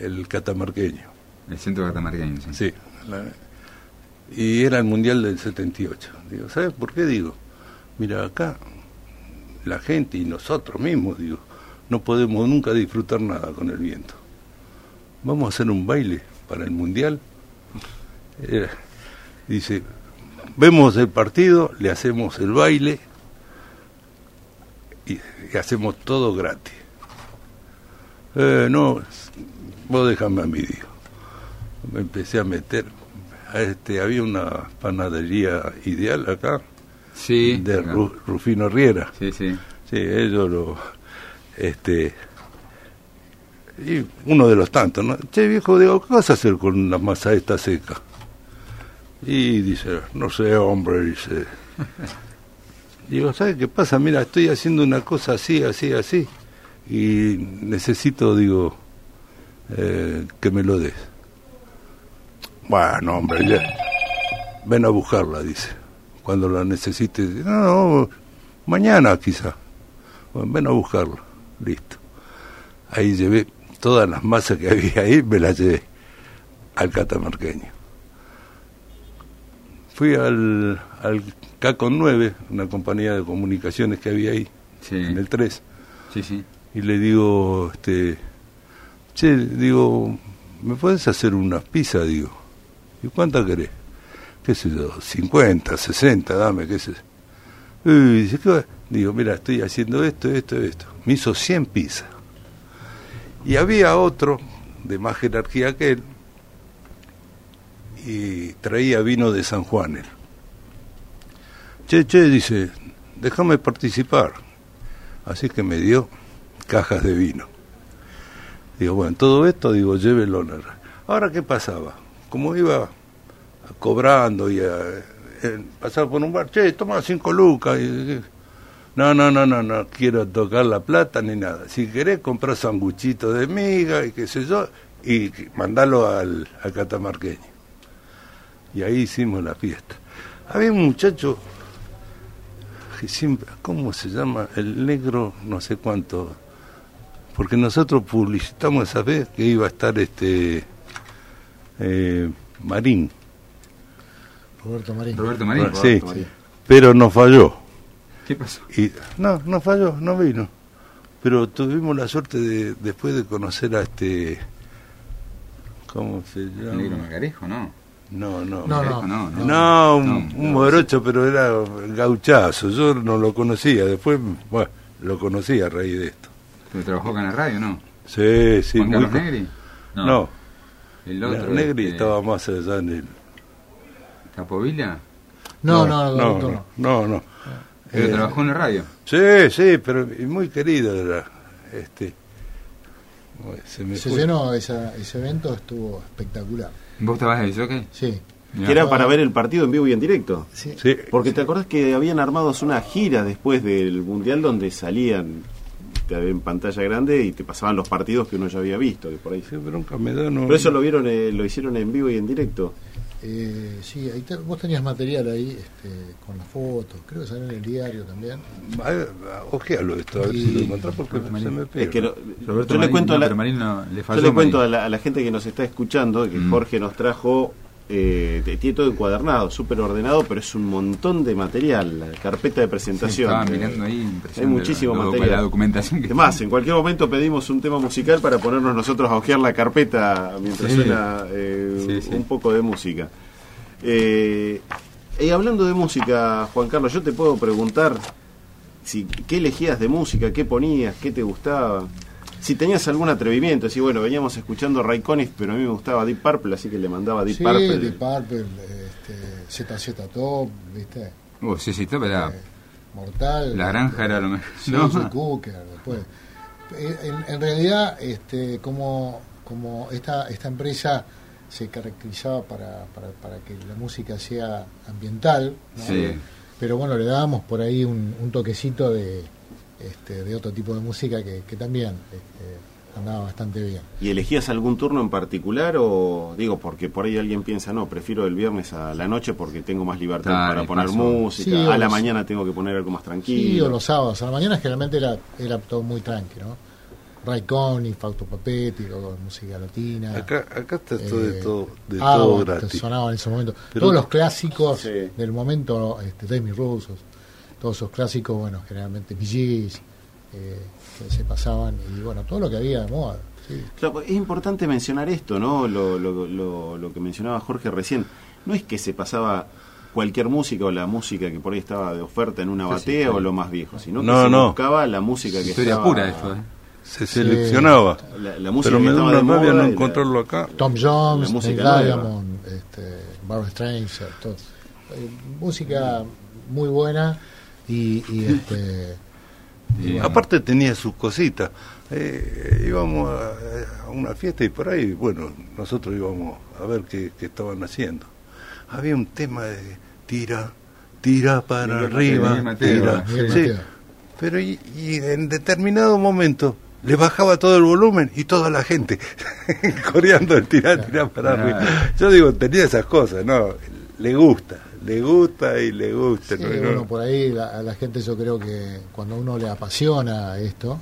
Speaker 4: el catamarqueño.
Speaker 1: El centro catamarqueño, sí.
Speaker 4: Sí. la- y era el Mundial del 78. Digo, ¿sabes por qué digo? Mira, acá la gente y nosotros mismos, digo, no podemos nunca disfrutar nada con el viento. Vamos a hacer un baile para el Mundial. Era- dice, vemos el partido, le hacemos el baile y, y hacemos todo gratis. Eh, no, vos déjame a mí, digo. Me empecé a meter. Este, había una panadería ideal acá,
Speaker 1: Sí,
Speaker 4: de. Ru- Rufino Riera.
Speaker 1: sí, sí.
Speaker 4: Sí, ellos lo. Este. Y uno de los tantos, ¿no? Che, viejo, digo, ¿qué vas a hacer con la masa esta seca? Y dice, no sé, hombre, dice. Digo, ¿sabes qué pasa? Mira, estoy haciendo una cosa así, así, así. Y necesito, digo, eh, que me lo des. Bueno, hombre, ya. Ven a buscarla, dice. Cuando la necesites. No, no, mañana quizá. Bueno, ven a buscarlo. Listo. Ahí llevé todas las masas que había ahí, me las llevé al catamarqueño. Fui al, al CACON 9, una compañía de comunicaciones que había ahí,
Speaker 1: Sí.
Speaker 4: en el 3,
Speaker 1: Sí, sí.
Speaker 4: y le digo, este, che, digo, ¿me puedes hacer unas pizzas? Digo, ¿y cuántas querés? ¿Qué sé yo? 50, 60, dame, qué sé yo. Y dice, ¿qué va? Digo, mira, estoy haciendo esto, esto, esto. Me hizo 100 pizzas. Y había otro de más jerarquía que él y traía vino de San Juan. Che, che, dice, déjame participar. Así que me dio cajas de vino. Digo, bueno, todo esto, digo, llévelo. Ahora, ¿qué pasaba? Como iba cobrando y a, eh, pasaba por un bar, che, toma cinco lucas. Y, no, no, no, no, no quiero tocar la plata ni nada. Si querés, comprar sanguchito de miga y qué sé yo, y mandalo al, al catamarqueño. Y ahí hicimos la fiesta. Había un muchacho que siempre, ¿cómo se llama? El negro, no sé cuánto. Porque nosotros publicitamos esa vez que iba a estar este eh, Marín.
Speaker 3: Roberto Marín.
Speaker 1: Roberto Marín.
Speaker 4: Ah, sí,
Speaker 2: Marín.
Speaker 4: pero nos falló.
Speaker 1: ¿Qué pasó?
Speaker 4: Y, no, no falló, no vino. Pero tuvimos la suerte de, después de conocer a este. ¿Cómo se
Speaker 1: El negro
Speaker 4: llama?
Speaker 1: Margarejo, ¿no?
Speaker 4: No, no.
Speaker 3: No, no.
Speaker 1: no.
Speaker 4: No, un,
Speaker 1: No,
Speaker 4: un morocho, pero era gauchazo. Yo no lo conocía. Después, bueno, lo conocí a raíz de esto.
Speaker 1: Pero trabajó acá en la radio, ¿no?
Speaker 4: Sí, sí.
Speaker 1: ¿Juan
Speaker 4: muy
Speaker 1: Carlos Negri?
Speaker 4: No,
Speaker 1: El otro.
Speaker 4: Negri
Speaker 1: este,
Speaker 4: estaba más allá en el.
Speaker 1: ¿Capovilla?
Speaker 3: No, no, no,
Speaker 4: no,
Speaker 3: doctor, no.
Speaker 4: no, no.
Speaker 1: Pero
Speaker 4: Eh,
Speaker 1: trabajó en la radio.
Speaker 4: Sí, sí, pero muy querido era. Este, se me
Speaker 3: Se
Speaker 4: fue.
Speaker 3: llenó esa, ese evento, estuvo espectacular.
Speaker 1: ¿Vos estabas de jockey?
Speaker 3: Sí,
Speaker 2: Que era para ver el partido en vivo y en directo.
Speaker 3: sí.
Speaker 4: Sí,
Speaker 2: Porque te acordás que habían armado una gira después del Mundial donde salían te- en pantalla grande y te pasaban los partidos que uno ya había visto. Que por ahí.
Speaker 4: sí, pero nunca me da. No,
Speaker 2: Pero eso lo vieron, eh, lo hicieron en vivo y en directo.
Speaker 3: Eh, sí, ahí te- vos tenías material ahí este, con las fotos, creo que salió en el diario también.
Speaker 4: A Ojealo esto, a ver
Speaker 3: Y-
Speaker 4: si lo encontrás porque se me
Speaker 2: Es
Speaker 4: pega.
Speaker 2: que lo-
Speaker 1: Roberto
Speaker 2: yo le
Speaker 1: Marín,
Speaker 2: cuento a
Speaker 1: no,
Speaker 2: la,
Speaker 1: pero Marín no- le
Speaker 2: yo le cuento a la, a la gente que nos está escuchando que
Speaker 1: Mm.
Speaker 2: Jorge nos trajo, eh, tiene todo encuadernado, súper ordenado, pero es un montón de material, la carpeta de
Speaker 1: Sí,
Speaker 2: presentación.
Speaker 1: estaba
Speaker 2: Eh,
Speaker 1: mirando ahí.
Speaker 2: hay muchísimo material.
Speaker 1: La documentación que
Speaker 2: Además, en cualquier momento pedimos un tema musical para ponernos nosotros a ojear la carpeta mientras
Speaker 1: Sí.
Speaker 2: suena eh,
Speaker 1: Sí, sí.
Speaker 2: un poco de música. Eh, y hablando de música, Juan Carlos, yo te puedo preguntar si qué elegías de música, qué ponías, qué te gustaba. Si tenías algún atrevimiento, si bueno, veníamos escuchando Ray Conniff, pero a mí me gustaba Deep Purple, así que le mandaba Deep
Speaker 3: sí,
Speaker 2: Purple.
Speaker 3: Deep Purple, este, ZZ Top, ¿viste?
Speaker 1: Oh, sí, sí, está, pero
Speaker 3: Eh, Mortal.
Speaker 1: la granja era lo mejor.
Speaker 3: Sí,
Speaker 1: No.
Speaker 3: Joe Cooker, después. Eh, En, en realidad, este, como, como esta, esta empresa se caracterizaba para, para, para que la música sea ambiental, ¿no?
Speaker 1: Sí.
Speaker 3: pero bueno, le dábamos por ahí un, un toquecito de, este, de otro tipo de música que, que también este, andaba bastante bien.
Speaker 2: ¿Y elegías algún turno en particular o digo porque por ahí alguien piensa, no, prefiero el viernes a la noche porque tengo más libertad
Speaker 1: Claro,
Speaker 2: para poner
Speaker 1: paso.
Speaker 2: música,
Speaker 3: Sí,
Speaker 2: a la
Speaker 3: los-
Speaker 2: mañana tengo que poner algo más tranquilo?
Speaker 3: Sí, o los sábados. A la mañana generalmente era, era todo muy tranquilo, ¿no? Ray Conniff, Fausto Papetti, luego música latina.
Speaker 4: Acá, acá está todo de
Speaker 3: Eh,
Speaker 4: todo, de
Speaker 3: ah,
Speaker 4: todo gratis.
Speaker 3: sonaban en ese momento.
Speaker 4: Pero-
Speaker 3: todos los clásicos
Speaker 2: Sí.
Speaker 3: del momento, este, Demi Russo, todos esos clásicos, bueno, generalmente Gees, eh, que se pasaban, y bueno, todo lo que había de moda. sí.
Speaker 2: Claro, pues, es importante mencionar esto, ¿no? Lo, lo, lo, lo que mencionaba Jorge recién. No es que se pasaba cualquier música o la música que por ahí estaba de oferta en una
Speaker 1: Sí, sí,
Speaker 2: batea
Speaker 1: claro.
Speaker 2: o lo más viejo, sino que
Speaker 4: No,
Speaker 2: se
Speaker 4: no.
Speaker 2: buscaba la música que
Speaker 1: Historia
Speaker 2: estaba...
Speaker 1: pura esto, ¿eh?
Speaker 4: Se seleccionaba.
Speaker 2: La, la música
Speaker 4: Pero
Speaker 2: que
Speaker 4: me da
Speaker 2: estaba
Speaker 4: una rabia no encontrarlo acá.
Speaker 3: Tom Jones,
Speaker 2: La música
Speaker 3: Neil
Speaker 2: nueva.
Speaker 3: Diamond, este, Barbra Streisand, todo. Eh, música muy buena y, y este,
Speaker 1: Y bueno,
Speaker 4: Aparte tenía sus cositas. Eh, íbamos a, a una fiesta y por ahí, bueno, nosotros íbamos a ver qué, qué estaban haciendo. Había un tema de tira, tira para
Speaker 2: Miguel
Speaker 4: arriba,
Speaker 1: Mateo,
Speaker 4: tira. Sí, pero y, y en determinado momento le bajaba todo el volumen y toda la gente coreando el tirar, tirar para
Speaker 1: Claro.
Speaker 4: arriba. Yo digo, tenía esas cosas, ¿no? Le gusta, le gusta y le gusta.
Speaker 3: Sí,
Speaker 4: ¿no?
Speaker 3: bueno, por ahí la, a la gente yo creo que cuando uno le apasiona esto,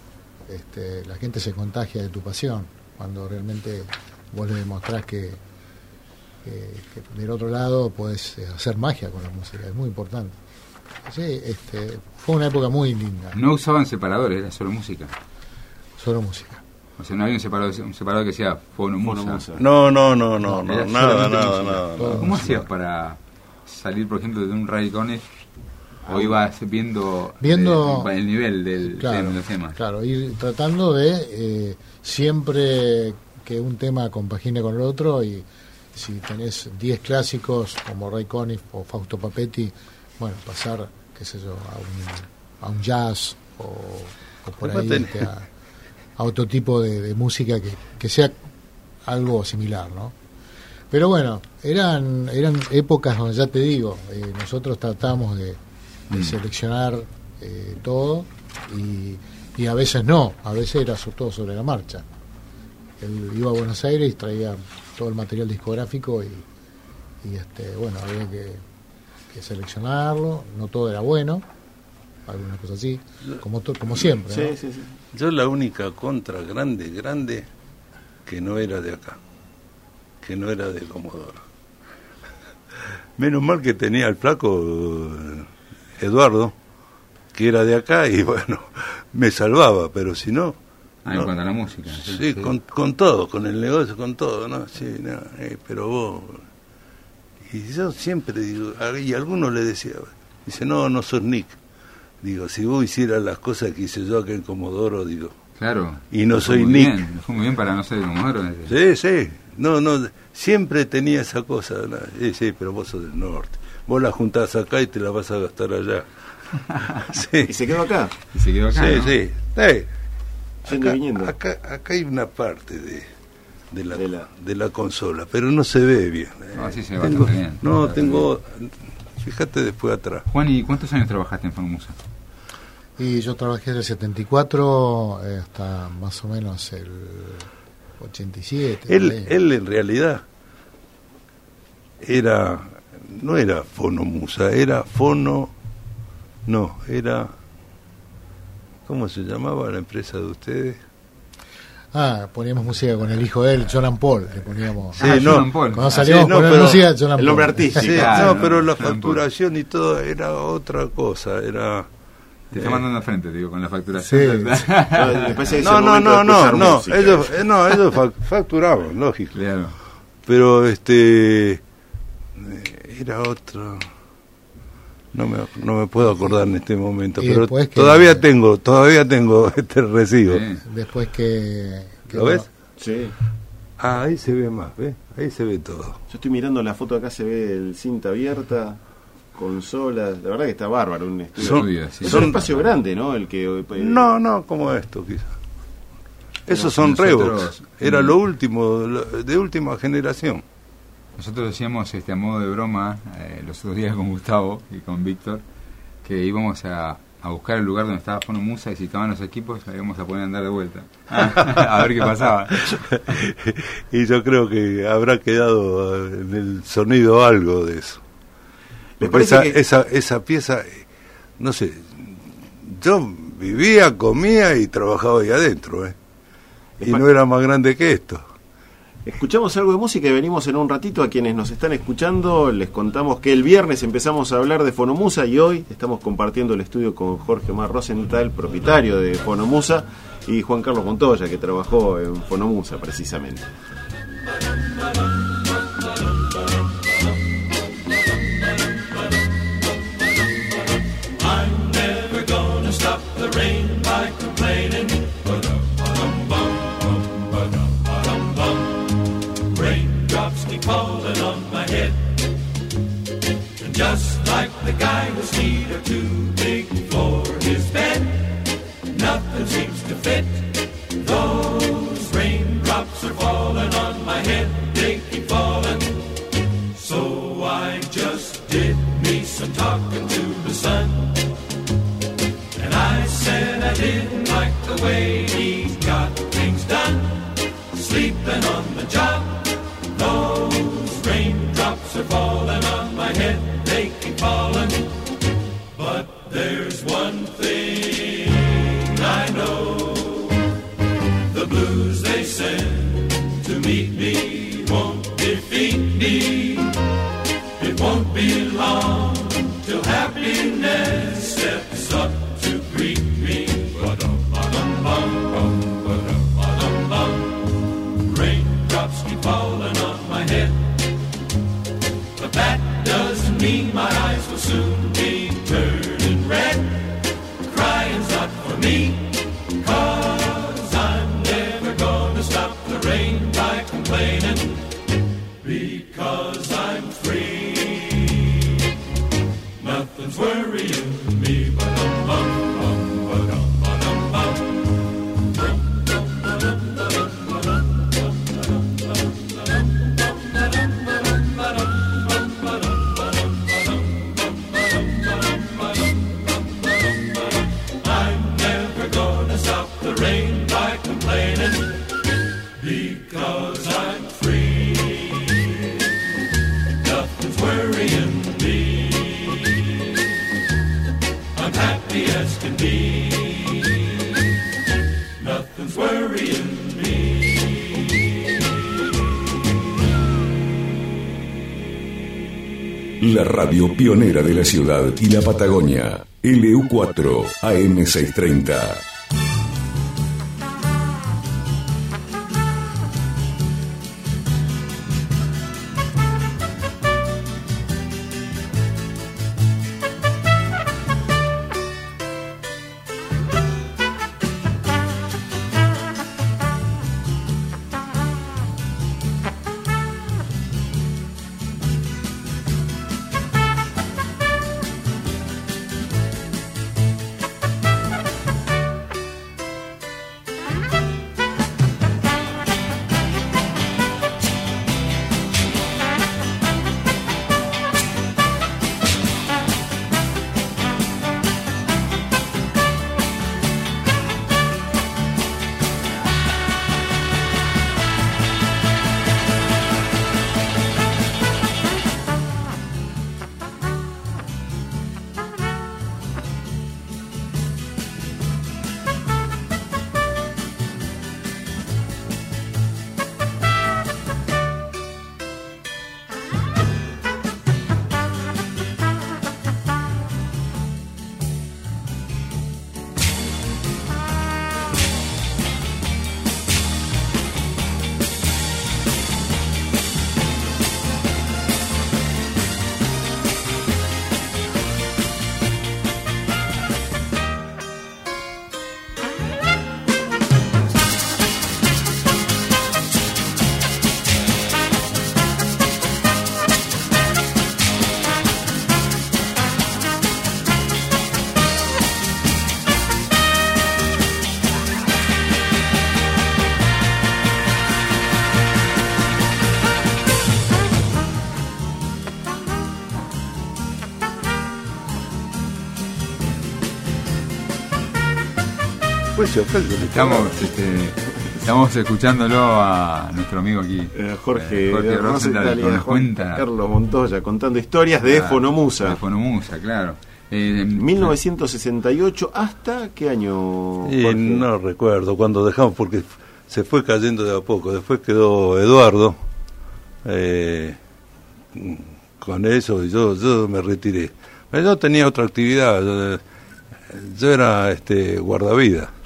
Speaker 3: este, la gente se contagia de tu pasión. Cuando realmente vos le demostrás que, que- que del otro lado puedes eh, hacer magia con la música, es muy importante. Sí, este, fue una época muy linda,
Speaker 1: No usaban separadores, era solo música.
Speaker 3: solo música.
Speaker 1: O sea, no había un separador, un separador que sea fonomusa.
Speaker 4: No, no, no, no,
Speaker 1: No,
Speaker 4: nada, nada, nada, nada.
Speaker 1: ¿Cómo hacías para salir, por ejemplo, de un Ray Conniff? ¿O ibas viendo,
Speaker 3: Viendo-
Speaker 1: el nivel del,
Speaker 3: Claro,
Speaker 1: de los temas?
Speaker 3: claro, ir tratando de eh, siempre que un tema compagine con el otro y si tenés 10 clásicos como Ray Conniff o Fausto Papetti, bueno, pasar, qué sé yo, a un, a un jazz o, o por ahí este, a, a otro tipo de, de música que, que sea algo similar, ¿no? Pero bueno, eran eran épocas donde ya te digo, eh, nosotros tratábamos de, de
Speaker 1: Mm.
Speaker 3: seleccionar eh, todo y, y a veces no, a veces era so- todo sobre la marcha. Él iba a Buenos Aires y traía todo el material discográfico y, y este bueno, había que, que seleccionarlo, no todo era bueno, algunas cosas así, como, to- como siempre.
Speaker 2: Sí,
Speaker 3: ¿no?
Speaker 2: sí, sí.
Speaker 4: Yo la única contra grande, grande, que no era de acá, que no era de Comodoro. Menos mal que tenía el flaco eh, Eduardo, que era de acá y bueno, me salvaba, pero si no...
Speaker 1: Ah, en
Speaker 4: no.
Speaker 1: cuanto a la música.
Speaker 4: Sí, Con, con todo, con el negocio, con todo, ¿no? Sí, no, eh, pero vos... Y yo siempre digo, a- y algunos le decía, dice, no, no sos Nick. Digo, si vos hicieras las cosas que hice yo acá en Comodoro, digo,
Speaker 1: Claro.
Speaker 4: Y no soy
Speaker 1: muy
Speaker 4: Nick.
Speaker 1: bien, fue muy bien para no ser de Comodoro.
Speaker 4: Sí, sí. No, no, siempre tenía esa cosa. ¿no? Sí, sí, pero vos sos del norte. Vos la juntás acá y te la vas a gastar allá.
Speaker 2: Y
Speaker 4: Sí,
Speaker 2: se quedó acá,
Speaker 1: Y se quedó acá,
Speaker 4: sí,
Speaker 1: ¿no?
Speaker 4: sí. Eh,
Speaker 2: y
Speaker 4: acá,
Speaker 2: viniendo.
Speaker 4: acá, acá hay una parte de, de, la,
Speaker 2: De la-
Speaker 4: de la consola, pero no se ve bien. eh.
Speaker 1: No, sí se ve
Speaker 4: Tengo-
Speaker 1: bien.
Speaker 4: No, tengo... Fíjate después atrás.
Speaker 1: Juan, ¿y cuántos años trabajaste en Fonomusa?
Speaker 3: Y yo trabajé del 74 eh, hasta más o menos el 87.
Speaker 4: Él, él en realidad era, no era fonomusa, era fono, no, era, ¿cómo se llamaba la empresa de ustedes?
Speaker 3: Ah, poníamos música con el hijo de él, Jonan Paul. Le poníamos.
Speaker 4: Sí,
Speaker 1: Ah,
Speaker 4: no.
Speaker 1: Jordan Paul.
Speaker 3: Cuando
Speaker 1: Ah,
Speaker 3: salíamos
Speaker 4: sí, no, pero
Speaker 3: música, Jonan
Speaker 2: el
Speaker 3: Paul.
Speaker 2: nombre artístico.
Speaker 4: Sí,
Speaker 1: claro,
Speaker 4: no, pero la facturación y todo era otra cosa, era...
Speaker 1: Te está
Speaker 4: eh,
Speaker 1: mandando al frente, digo, con la facturación.
Speaker 3: Sí.
Speaker 2: No,
Speaker 4: No, no, no, no,
Speaker 2: escuchar
Speaker 4: no, ellos, eh, no, ellos fac- facturaban, lógico.
Speaker 1: Claro.
Speaker 4: pero este eh, era otro no me, no me puedo acordar en este momento
Speaker 3: Y
Speaker 4: pero
Speaker 3: que-
Speaker 4: todavía tengo todavía tengo este recibo
Speaker 1: Sí.
Speaker 3: Después que. que
Speaker 4: ¿Lo ves?
Speaker 2: Sí.
Speaker 4: ah ahí se ve más ¿ves? ahí se ve todo
Speaker 2: Yo estoy mirando la foto acá, se ve el cinta abierta, consolas, la verdad que está bárbaro un estudio.
Speaker 4: Son-
Speaker 1: sí.
Speaker 2: es
Speaker 4: son-
Speaker 2: un espacio grande, ¿no? El que eh,
Speaker 4: no no como esto quizás esos son Revox era lo último lo- de última generación
Speaker 1: Nosotros decíamos este, a modo de broma eh, los otros días con Gustavo y con Víctor que íbamos a, a buscar el lugar donde estaba Fonomusa y si estaban los equipos íbamos a poder andar de vuelta a ver qué pasaba.
Speaker 4: y yo creo que habrá quedado en el sonido algo de eso
Speaker 2: Me
Speaker 4: Porque
Speaker 2: parece
Speaker 4: esa,
Speaker 2: que-
Speaker 4: esa, esa pieza, no sé, yo vivía, comía y trabajaba ahí adentro, ¿eh? Y no era más grande que esto.
Speaker 2: Escuchamos algo de música y venimos en un ratito a quienes nos están escuchando. Les contamos que el viernes empezamos a hablar de Fonomusa y hoy estamos compartiendo el estudio con Jorge Omar Rosenthal, propietario de Fonomusa, y Juan Carlos Montoya, que trabajó en Fonomusa precisamente.
Speaker 5: Whose feet are too big for his bed, nothing seems to fit. Those raindrops are falling on my head, they keep falling. So I just did me some talking to the sun. And I said I didn't like the way
Speaker 6: radio pionera de la ciudad y la Patagonia. LU4 AM630.
Speaker 1: Estamos, este, estamos escuchándolo a nuestro amigo aquí.
Speaker 2: Eh, Jorge,
Speaker 1: eh, Jorge
Speaker 2: de
Speaker 1: Rosenthal, nos cuenta.
Speaker 2: Carlos Montoya contando historias de
Speaker 1: Claro,
Speaker 2: Fonomusa.
Speaker 1: De Fonomusa, claro. Eh,
Speaker 2: 1968 hasta qué año?
Speaker 4: No recuerdo cuando dejamos, porque se fue cayendo de a poco. Después quedó Eduardo eh, con eso y yo, yo me retiré. Pero yo tenía otra actividad. Yo, yo era este guardavidas.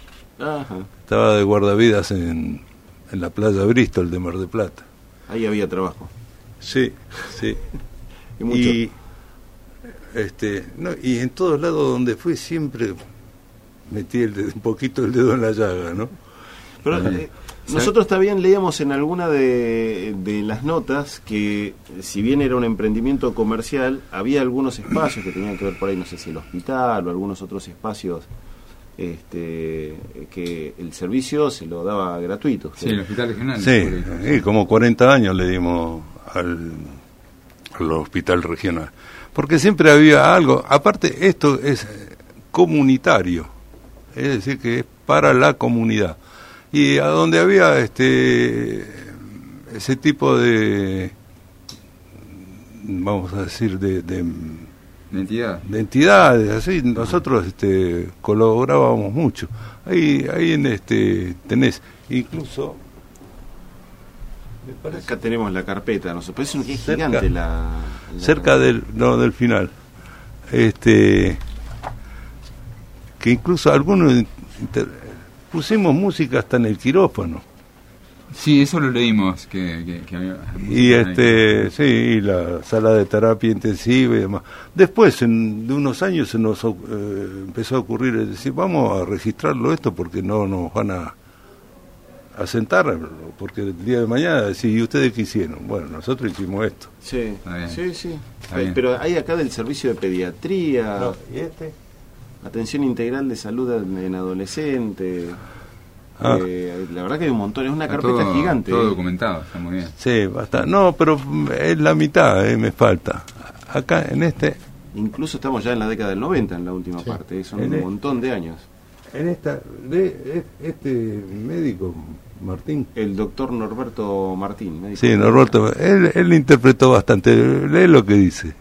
Speaker 2: Ajá.
Speaker 4: Estaba de guardavidas en, en la playa Bristol de Mar de Plata.
Speaker 2: Ahí había trabajo.
Speaker 4: Sí, sí.
Speaker 2: Y mucho.
Speaker 4: Y, este, no, y en todos lados donde fui siempre metí el dedo- un poquito el dedo en la llaga, ¿no?
Speaker 2: Pero, eh, nosotros también leíamos en alguna de, de las notas que, si bien era un emprendimiento comercial, había algunos espacios que tenían que ver por ahí, no sé si el hospital o algunos otros espacios este, que el servicio se lo daba gratuito.
Speaker 1: sí, el hospital regional.
Speaker 4: Sí, como 40 años le dimos al, al hospital regional. Porque siempre había algo, aparte esto es comunitario, es decir, que es para la comunidad. Y a donde había este ese tipo de, vamos a decir, de, de,
Speaker 1: de entidad.
Speaker 4: de entidades, así, nosotros este, colaborábamos mucho. Ahí, ahí en este tenés incluso me parece
Speaker 2: Acá tenemos la carpeta, pero es, un- es
Speaker 4: Cerca.
Speaker 2: gigante la, la-
Speaker 4: cerca del no del final este que incluso algunos inter- pusimos música hasta en el quirófano
Speaker 1: Sí, eso lo leímos. Que, que, que había
Speaker 4: y este sí y la sala de terapia intensiva y demás después en, de unos años se nos eh, empezó a ocurrir es decir vamos a registrarlo esto porque no nos van a a sentar, porque el día de mañana, si ¿y ustedes qué hicieron? Bueno, nosotros hicimos esto.
Speaker 2: Sí, sí, sí. Pero hay acá del servicio de pediatría,
Speaker 4: ¿Y este?
Speaker 2: atención integral de salud en adolescente.
Speaker 4: Ah.
Speaker 2: Eh, la verdad que hay un montón, es una
Speaker 1: Está
Speaker 2: carpeta
Speaker 1: todo,
Speaker 2: gigante.
Speaker 1: Todo
Speaker 2: eh.
Speaker 1: documentado, está muy bien.
Speaker 4: Sí, basta. No, pero es la mitad, eh, me falta. Acá, en este,
Speaker 2: Incluso estamos ya en la década del 90 en la última
Speaker 3: Sí.
Speaker 2: parte, son
Speaker 4: En
Speaker 2: un
Speaker 4: el-
Speaker 2: montón de años.
Speaker 4: en esta, de, este médico, Martín.
Speaker 2: El doctor Norberto Martín. médico.
Speaker 4: Sí, Norberto, él, él interpretó bastante. Lee lo que dice.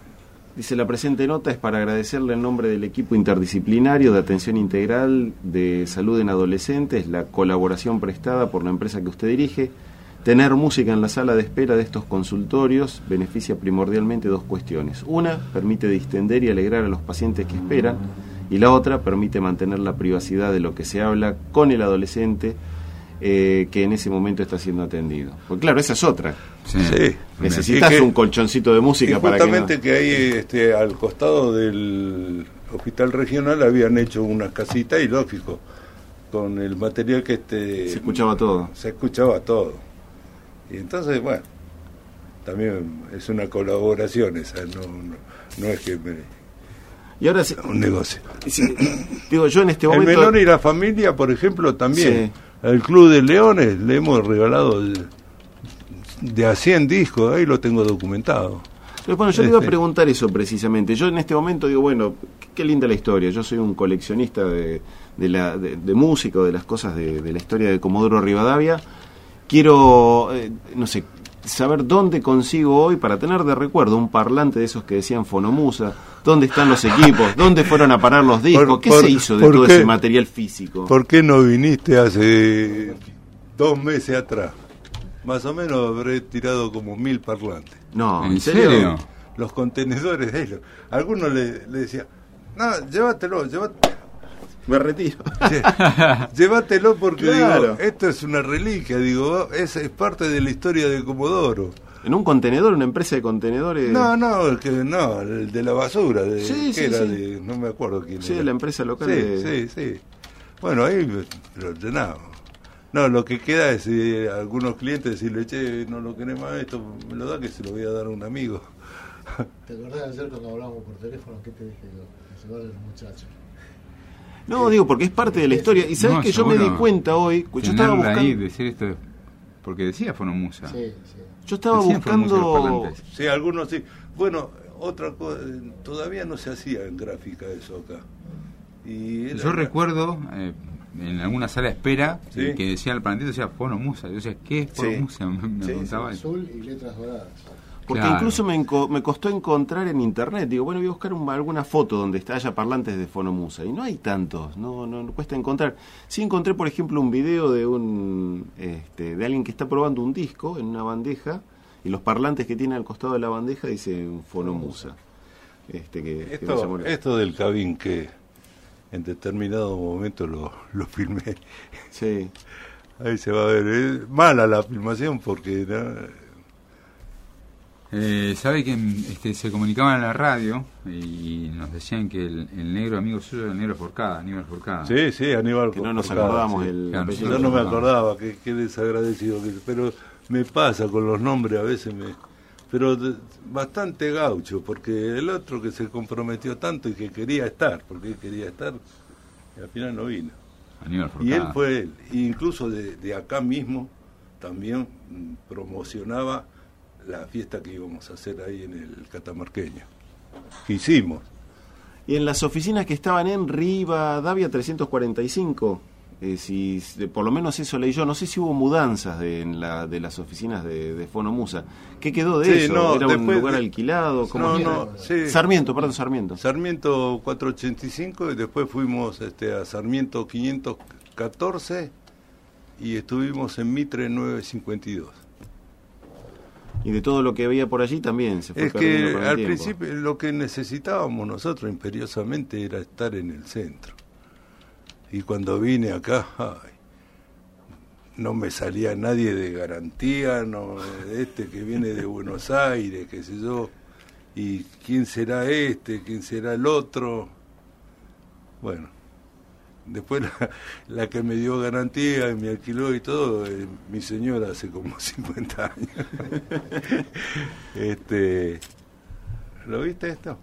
Speaker 2: Dice, la presente nota es para agradecerle en nombre del equipo interdisciplinario de atención integral de salud en adolescentes la colaboración prestada por la empresa que usted dirige. Tener música en la sala de espera de estos consultorios beneficia primordialmente dos cuestiones. Una, permite distender y alegrar a los pacientes que esperan. Y la otra, permite mantener la privacidad de lo que se habla con el adolescente eh, que en ese momento está siendo atendido. Porque claro, esa es otra.
Speaker 1: Sí.
Speaker 4: Sí.
Speaker 2: Necesitas
Speaker 4: que-
Speaker 2: un colchoncito de
Speaker 4: Y
Speaker 2: música para que... no-
Speaker 4: justamente que, ahí, este, al costado del hospital regional, habían hecho unas casitas y lógico, con el material que este
Speaker 2: Se escuchaba todo.
Speaker 4: se escuchaba todo. Y entonces, bueno, también es una colaboración esa, no, no, no es que me-
Speaker 2: Y ahora, se-
Speaker 4: un negocio.
Speaker 2: Sí, digo, yo en este
Speaker 4: El
Speaker 2: momento.
Speaker 4: menor y la familia, por ejemplo, también.
Speaker 2: Sí.
Speaker 4: Al Club de Leones le hemos regalado de, a 100 discos, ahí lo tengo documentado.
Speaker 2: Pero bueno, yo le iba a preguntar eso precisamente. Yo en este momento digo, bueno, qué, linda la historia. Yo soy un coleccionista de, de la, de, de música, o de las cosas de, de la historia de Comodoro Rivadavia. Quiero, eh, no sé, saber dónde consigo hoy para tener de recuerdo un parlante de esos que decían Fonomusa. ¿Dónde están los equipos? ¿Dónde fueron a parar los discos?
Speaker 4: Por-
Speaker 2: ¿Qué
Speaker 4: por-
Speaker 2: se hizo de todo
Speaker 4: qué?
Speaker 2: ese material físico?
Speaker 4: ¿Por qué no viniste hace dos meses atrás? Más o menos habré tirado como mil parlantes.
Speaker 2: No,
Speaker 1: ¿En serio?
Speaker 4: Los contenedores de ellos. Algunos le, le decían, no, llévatelo, llévatelo.
Speaker 2: Me retiro.
Speaker 4: Llévatelo porque
Speaker 2: Claro.
Speaker 4: digo, esto es una reliquia, digo, es, es parte de la historia de Comodoro.
Speaker 2: ¿En un contenedor, una empresa de contenedores?
Speaker 4: No, no, el que no, el de la basura, de,
Speaker 2: Sí,
Speaker 4: que
Speaker 2: sí,
Speaker 4: era
Speaker 2: sí.
Speaker 4: de, no me acuerdo quién
Speaker 2: Sí,
Speaker 4: era.
Speaker 2: la empresa local
Speaker 4: Sí,
Speaker 2: de-
Speaker 4: sí, sí. Bueno, ahí lo llenamos. No, lo que queda es eh, algunos clientes decirle, che, no lo querés más, esto me lo da que se lo voy a dar a un amigo.
Speaker 3: ¿Te acordás ayer cuando hablábamos por teléfono? ¿Qué te dije yo? Que se vaya el muchacho.
Speaker 2: No, digo, porque es parte de la historia. Y sabes
Speaker 1: No,
Speaker 2: que yo me di cuenta hoy, yo estaba
Speaker 1: Tenerla ahí,
Speaker 2: buscando,
Speaker 1: decir esto, porque decía Fonomusa.
Speaker 3: Sí, sí.
Speaker 2: yo estaba
Speaker 1: los
Speaker 2: buscando.
Speaker 4: Sí, algunos sí. Bueno, otra cosa, todavía no se hacía en gráfica eso acá. Y era-
Speaker 1: Yo recuerdo eh, en alguna sala de espera
Speaker 4: Sí.
Speaker 1: que decía el plantito decía Fonomusa. Yo decía, ¿qué es
Speaker 2: Sí.
Speaker 1: Fonomusa? Me, me
Speaker 2: Sí,
Speaker 1: preguntaba.
Speaker 3: Azul y letras doradas.
Speaker 2: porque
Speaker 1: Claro.
Speaker 2: incluso me, me costó encontrar en internet, digo, bueno, voy a buscar un- alguna foto donde haya parlantes de Fonomusa. Y no hay tantos, no, no, no cuesta encontrar. Sí encontré, por ejemplo, un video de un este, de alguien que está probando un disco en una bandeja y los parlantes que tiene al costado de la bandeja dicen Fonomusa. Este, que, que
Speaker 4: Esto,
Speaker 2: llamó la-
Speaker 4: esto del cabín que en determinado momento lo, lo filmé.
Speaker 2: Sí.
Speaker 4: Ahí se va a ver. Es mala la filmación porque ¿no?
Speaker 1: Eh, ¿Sabe que este, se comunicaban en la radio y nos decían que el, el negro amigo suyo era el negro Forcada, Aníbal Forcada?
Speaker 4: Sí, sí, Aníbal.
Speaker 2: Que no nos
Speaker 4: Forcada,
Speaker 2: acordábamos
Speaker 4: sí.
Speaker 2: el
Speaker 1: Claro.
Speaker 4: Yo no me acordaba, qué, qué desagradecido que pero me pasa con los nombres a veces me pero de- bastante gaucho, porque el otro que se comprometió tanto y que quería estar, porque él quería estar, y al final no vino. Y él fue él, incluso de, de acá mismo también mm, promocionaba la fiesta que íbamos a hacer ahí en el catamarqueño. Que hicimos.
Speaker 2: Y en las oficinas que estaban en Rivadavia 345, eh, si, de- por lo menos eso leí yo, no sé si hubo mudanzas de, en la, de las oficinas de, de Fonomusa. ¿Qué quedó de
Speaker 4: Sí,
Speaker 2: eso?
Speaker 4: no,
Speaker 2: ¿Era un lugar alquilado? ¿Cómo
Speaker 4: No, no, sí.
Speaker 2: Sarmiento, perdón, Sarmiento.
Speaker 4: Sarmiento 485 y después fuimos este, a Sarmiento 514 y estuvimos en Mitre 952.
Speaker 2: Y de todo lo que había por allí también se fue
Speaker 4: Es que al
Speaker 2: tiempo.
Speaker 4: principio lo que necesitábamos nosotros imperiosamente era estar en el centro. Y cuando vine acá, ay, no me salía nadie de garantía, no este que viene de Buenos Aires, qué sé yo. ¿Y quién será este? ¿Quién será el otro? Bueno, después la, la que me dio garantía y me alquiló y todo, eh, mi señora hace como 50 años. este, ¿Lo viste esto?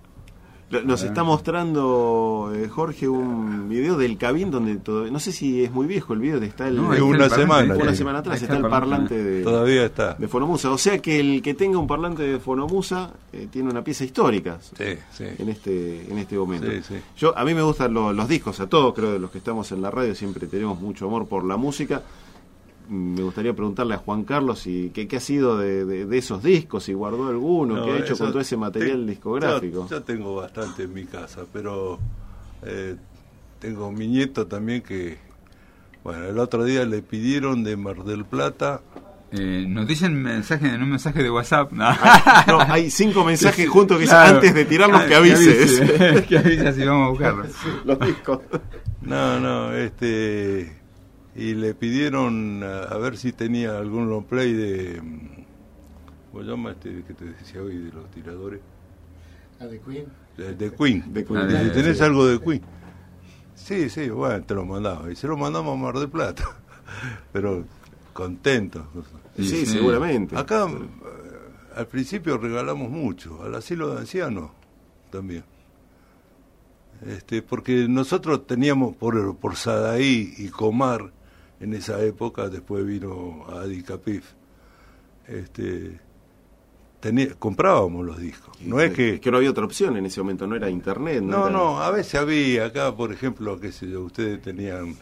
Speaker 2: Nos está mostrando eh, Jorge un video del cabín donde todo, no sé si es muy viejo el video, está el,
Speaker 1: No,
Speaker 4: Es
Speaker 1: ahí está
Speaker 4: una
Speaker 1: el
Speaker 4: semana,
Speaker 2: una semana atrás está el parlante de,
Speaker 4: Todavía está.
Speaker 2: de Fonomusa. O sea que el que tenga un parlante de Fonomusa eh, tiene una pieza histórica
Speaker 4: Sí, sí.
Speaker 2: en este en este momento.
Speaker 4: Sí, sí.
Speaker 2: Yo a mí me gustan lo- los discos, a todos creo de los que estamos en la radio siempre tenemos mucho amor por la música. Me gustaría preguntarle a Juan Carlos si qué, qué ha sido de, de- de esos discos, si guardó alguno,
Speaker 4: No,
Speaker 2: qué ha hecho
Speaker 4: eso
Speaker 2: con todo ese material
Speaker 4: te-
Speaker 2: discográfico.
Speaker 4: Yo, yo tengo bastante en mi casa, pero eh, tengo mi nieto también que, bueno, el otro día le pidieron de Mar del Plata,
Speaker 1: Eh, nos dicen mensaje, en un mensaje de WhatsApp. No,
Speaker 2: No, hay cinco mensajes juntos que
Speaker 1: Claro.
Speaker 2: antes de tirarlos
Speaker 1: Ah,
Speaker 2: que avises.
Speaker 1: avise, que avise si vamos a buscarlo.
Speaker 2: los discos.
Speaker 4: no, no, este, y le pidieron a, a ver si tenía algún long play de, mm, ¿cómo se llama este que te decía hoy de los tiradores?
Speaker 3: Ah, de Queen.
Speaker 4: De, de Queen.
Speaker 2: De Queen.
Speaker 1: Ah,
Speaker 4: Dice, ¿Tenés
Speaker 1: sí.
Speaker 4: algo de Queen? Sí, sí, bueno, te lo mandaba. Y se lo mandamos a Mar del Plata. Pero contentos.
Speaker 2: Sí,
Speaker 1: Sí, sí.
Speaker 2: seguramente.
Speaker 4: Acá eh, al principio regalamos mucho, al asilo de ancianos también. Este, porque nosotros teníamos por, por Sadaí y Comar en esa época, después vino Adi Capif, este, tenía- comprábamos los discos. No es que...
Speaker 2: no había otra opción en ese momento, no era internet.
Speaker 4: No,
Speaker 2: era-
Speaker 4: no, a veces había acá, por ejemplo, qué sé yo, ustedes tenían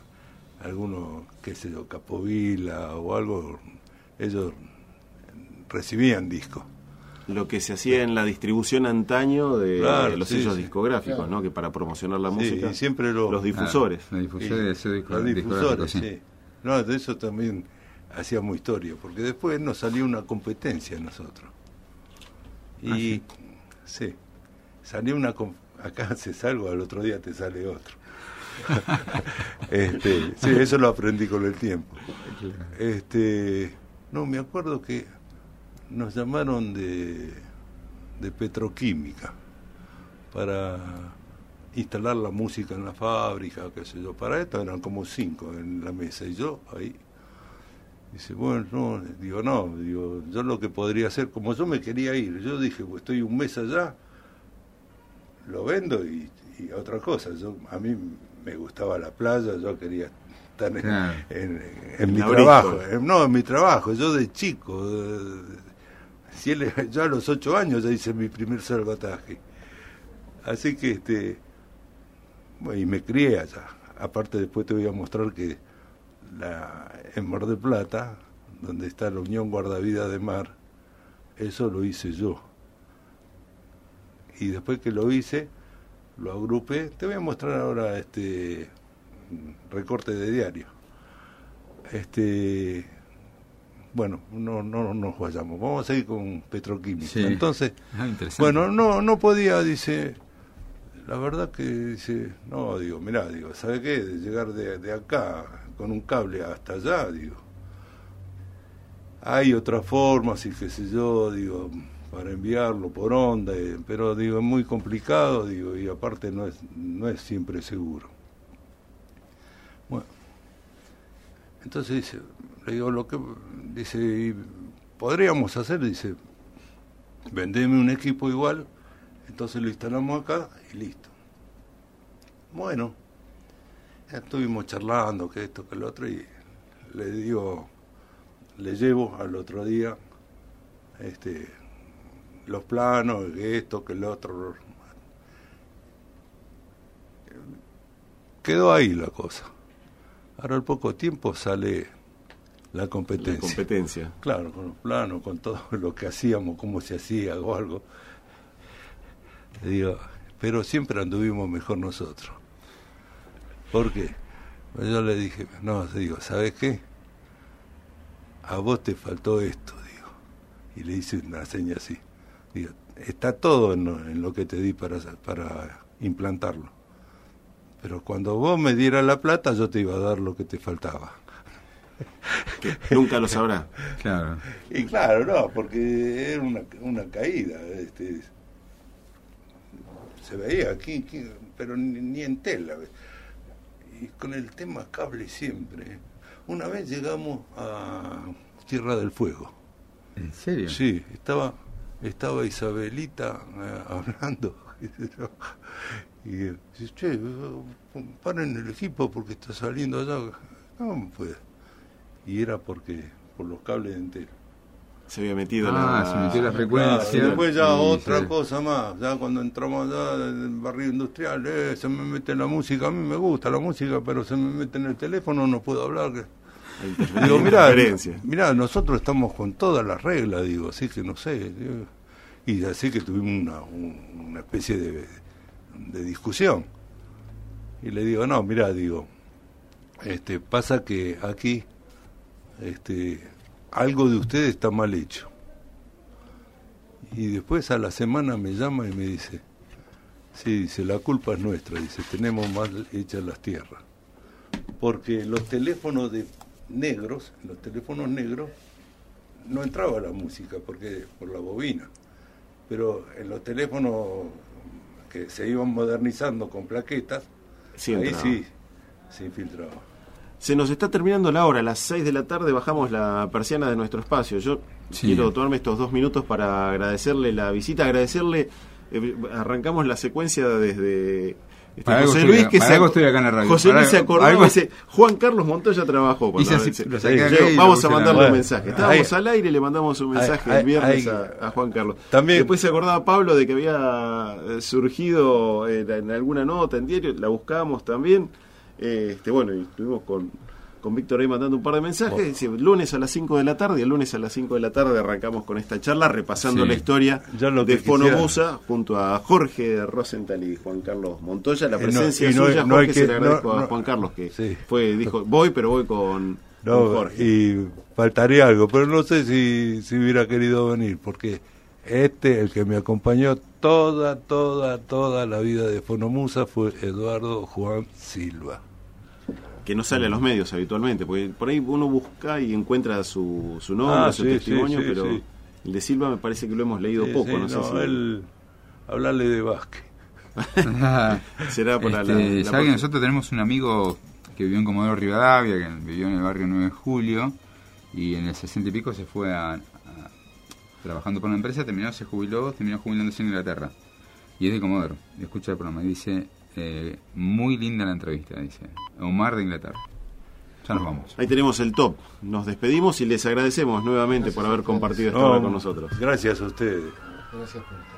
Speaker 4: algunos, qué sé yo, Capovila o algo, ellos recibían discos.
Speaker 2: Lo que se hacía en la distribución antaño de
Speaker 4: Claro,
Speaker 2: los
Speaker 4: sí,
Speaker 2: sellos
Speaker 4: sí.
Speaker 2: discográficos,
Speaker 3: Claro.
Speaker 2: ¿no? Que para promocionar la
Speaker 4: Sí,
Speaker 2: música.
Speaker 4: y siempre lo-
Speaker 2: los difusores.
Speaker 1: Ah, los difusores
Speaker 4: Los difusores, sí. No, de eso también hacíamos historia, porque después nos salió una competencia a nosotros. Y sí, salió una acá haces algo, al otro día te sale otro. este, sí, eso lo aprendí con el tiempo. Este, no, me acuerdo que nos llamaron de, de petroquímica para instalar la música en la fábrica, qué sé yo. Para esto eran como cinco en la mesa y yo ahí. Dice, bueno, no, digo, no, digo, yo lo que podría hacer, como yo me quería ir, yo dije, pues estoy un mes allá, lo vendo y, y otra cosa. Yo, a mí me gustaba la playa, yo quería estar en,
Speaker 1: Claro.
Speaker 4: en- en mi trabajo. No, en mi trabajo, yo de chico. si él- yo a los ocho años ya hice mi primer salvataje. Así que, este, y me crié allá. Aparte después te voy a mostrar que la, en Mar del Plata, donde está la Unión Guardavida de Mar, eso lo hice yo. Y después que lo hice, lo agrupé. Te voy a mostrar ahora este recorte de diario. Este, bueno, no, no nos vayamos. Vamos a seguir con petroquímica.
Speaker 1: Sí.
Speaker 4: Entonces,
Speaker 1: Ah,
Speaker 4: bueno, no, no podía, dice, la verdad que dice, no, digo, mirá, digo, ¿sabe qué? De llegar de, de acá con un cable hasta allá, digo. Hay otras formas y qué sé yo, digo, para enviarlo por onda, eh, pero digo, es muy complicado, digo, y aparte no es, no es siempre seguro. Bueno, entonces dice, le digo, lo que, dice, y podríamos hacer, dice, vendeme un equipo igual, entonces lo instalamos acá y listo. Bueno, estuvimos charlando, que esto, que lo otro, y le digo, le llevo al otro día este, los planos, que esto, que lo otro. Quedó ahí la cosa. Ahora al poco tiempo sale la
Speaker 2: La
Speaker 4: competencia.
Speaker 2: competencia.
Speaker 4: Claro, con los planos, con todo lo que hacíamos, cómo se hacía o algo. Digo, pero siempre anduvimos mejor nosotros. ¿Por qué? Pues yo le dije, no, digo, ¿sabes qué? A vos te faltó esto, digo. Y le hice una seña así. Digo, está todo en lo, en lo que te di para, para implantarlo. Pero cuando vos me dieras la plata, yo te iba a dar lo que te faltaba.
Speaker 2: Nunca lo sabrá.
Speaker 1: Claro.
Speaker 4: Y claro, no, porque era una, una caída. Este, se veía aquí, aquí, pero ni, ni en tela. y con el tema cable siempre. Una vez llegamos a Tierra del Fuego.
Speaker 1: ¿En serio?
Speaker 4: Sí, estaba, estaba Isabelita eh, hablando. Y dice, che, paren el equipo porque está saliendo allá. No, pues. Y era porque, por los cables enteros.
Speaker 2: Se había metido
Speaker 1: Ah,
Speaker 2: la...
Speaker 1: se metió la
Speaker 4: Claro,
Speaker 1: frecuencia.
Speaker 4: y después ya otra cosa más, ya cuando entramos allá del barrio industrial, eh, se me mete la música, a mí me gusta la música, pero se me mete en el teléfono, no puedo hablar. que- Digo, mirá, mirá, nosotros estamos con todas las reglas, digo, así que no sé. digo, y así que tuvimos una, un- una especie de, de discusión. Y le digo, no, mirá, digo, este, pasa que aquí este, algo de ustedes está mal hecho. Y después a la semana me llama y me dice, sí, dice, la culpa es nuestra, dice, tenemos mal hechas las tierras. Porque los teléfonos de negros, los teléfonos negros, no entraba la música porque por la bobina. Pero en los teléfonos que se iban modernizando con plaquetas,
Speaker 2: Sí,
Speaker 4: ahí
Speaker 2: entraba.
Speaker 4: sí se infiltraba.
Speaker 2: Se nos está terminando la hora, a las 6 de la tarde bajamos la persiana de nuestro espacio. Yo
Speaker 1: Sí.
Speaker 2: quiero tomarme estos dos minutos para agradecerle la visita, agradecerle, eh, arrancamos la secuencia desde este,
Speaker 1: Para
Speaker 2: José Luis, que
Speaker 1: para
Speaker 2: se,
Speaker 1: algo
Speaker 2: ac-
Speaker 1: estoy acá en la radio.
Speaker 2: José
Speaker 1: Para
Speaker 2: Luis se acordó,
Speaker 1: algo-
Speaker 2: dice, Juan Carlos Montoya trabajó. se-
Speaker 1: lo
Speaker 2: vamos a mandarle
Speaker 4: Bueno,
Speaker 2: un mensaje. Estábamos
Speaker 4: ahí-
Speaker 2: al aire y le mandamos un mensaje
Speaker 4: ahí-
Speaker 2: el viernes
Speaker 4: ahí-
Speaker 2: a, a Juan Carlos.
Speaker 4: También-
Speaker 2: Después se acordaba Pablo de que había eh, surgido en, en alguna nota en diario, la buscamos también. Eh, este Bueno, y estuvimos con, con Víctor ahí mandando un par de mensajes. Dice, lunes a las 5 de la tarde, y el lunes a las 5 de la tarde arrancamos con esta charla repasando
Speaker 1: Sí.
Speaker 2: la historia
Speaker 4: Ya lo
Speaker 2: de. Fonomusa junto a Jorge Rosenthal y Juan Carlos Montoya. La
Speaker 4: Eh,
Speaker 2: presencia
Speaker 4: y no-
Speaker 2: suya,
Speaker 4: no
Speaker 2: Jorge, se
Speaker 4: que-
Speaker 2: le agradezco a. Juan Carlos que fue dijo, voy, pero voy con Jorge.
Speaker 4: y faltaría algo, pero no sé si, si hubiera querido venir, porque este, el que me acompañó toda, toda, toda la vida de Fonomusa fue Eduardo Juan Silva.
Speaker 2: Que no sale a los medios habitualmente, porque por ahí uno busca y encuentra su, su nombre,
Speaker 4: Ah,
Speaker 2: su
Speaker 4: sí,
Speaker 2: testimonio,
Speaker 4: sí, sí,
Speaker 2: pero
Speaker 4: sí.
Speaker 2: el de Silva me parece que lo hemos leído
Speaker 4: Sí,
Speaker 2: poco,
Speaker 4: sí,
Speaker 2: no, sé si
Speaker 4: él, hablarle de Vázquez.
Speaker 2: será para
Speaker 1: Este,
Speaker 2: la, la
Speaker 1: ¿sabe que nosotros tenemos un amigo que vivió en Comodoro Rivadavia, que vivió en el barrio 9 de Julio, y en el 60 y pico se fue a, a- trabajando por una empresa, terminó, se jubiló, terminó jubilándose en Inglaterra. Y es de Comodoro, escucha el programa, y dice, eh, muy linda la entrevista, dice, Omar de Inglaterra. Ya nos vamos.
Speaker 2: Ahí tenemos el top. Nos despedimos y les agradecemos nuevamente por haber compartido esta hora con nosotros.
Speaker 4: Gracias a ustedes.
Speaker 3: Gracias por.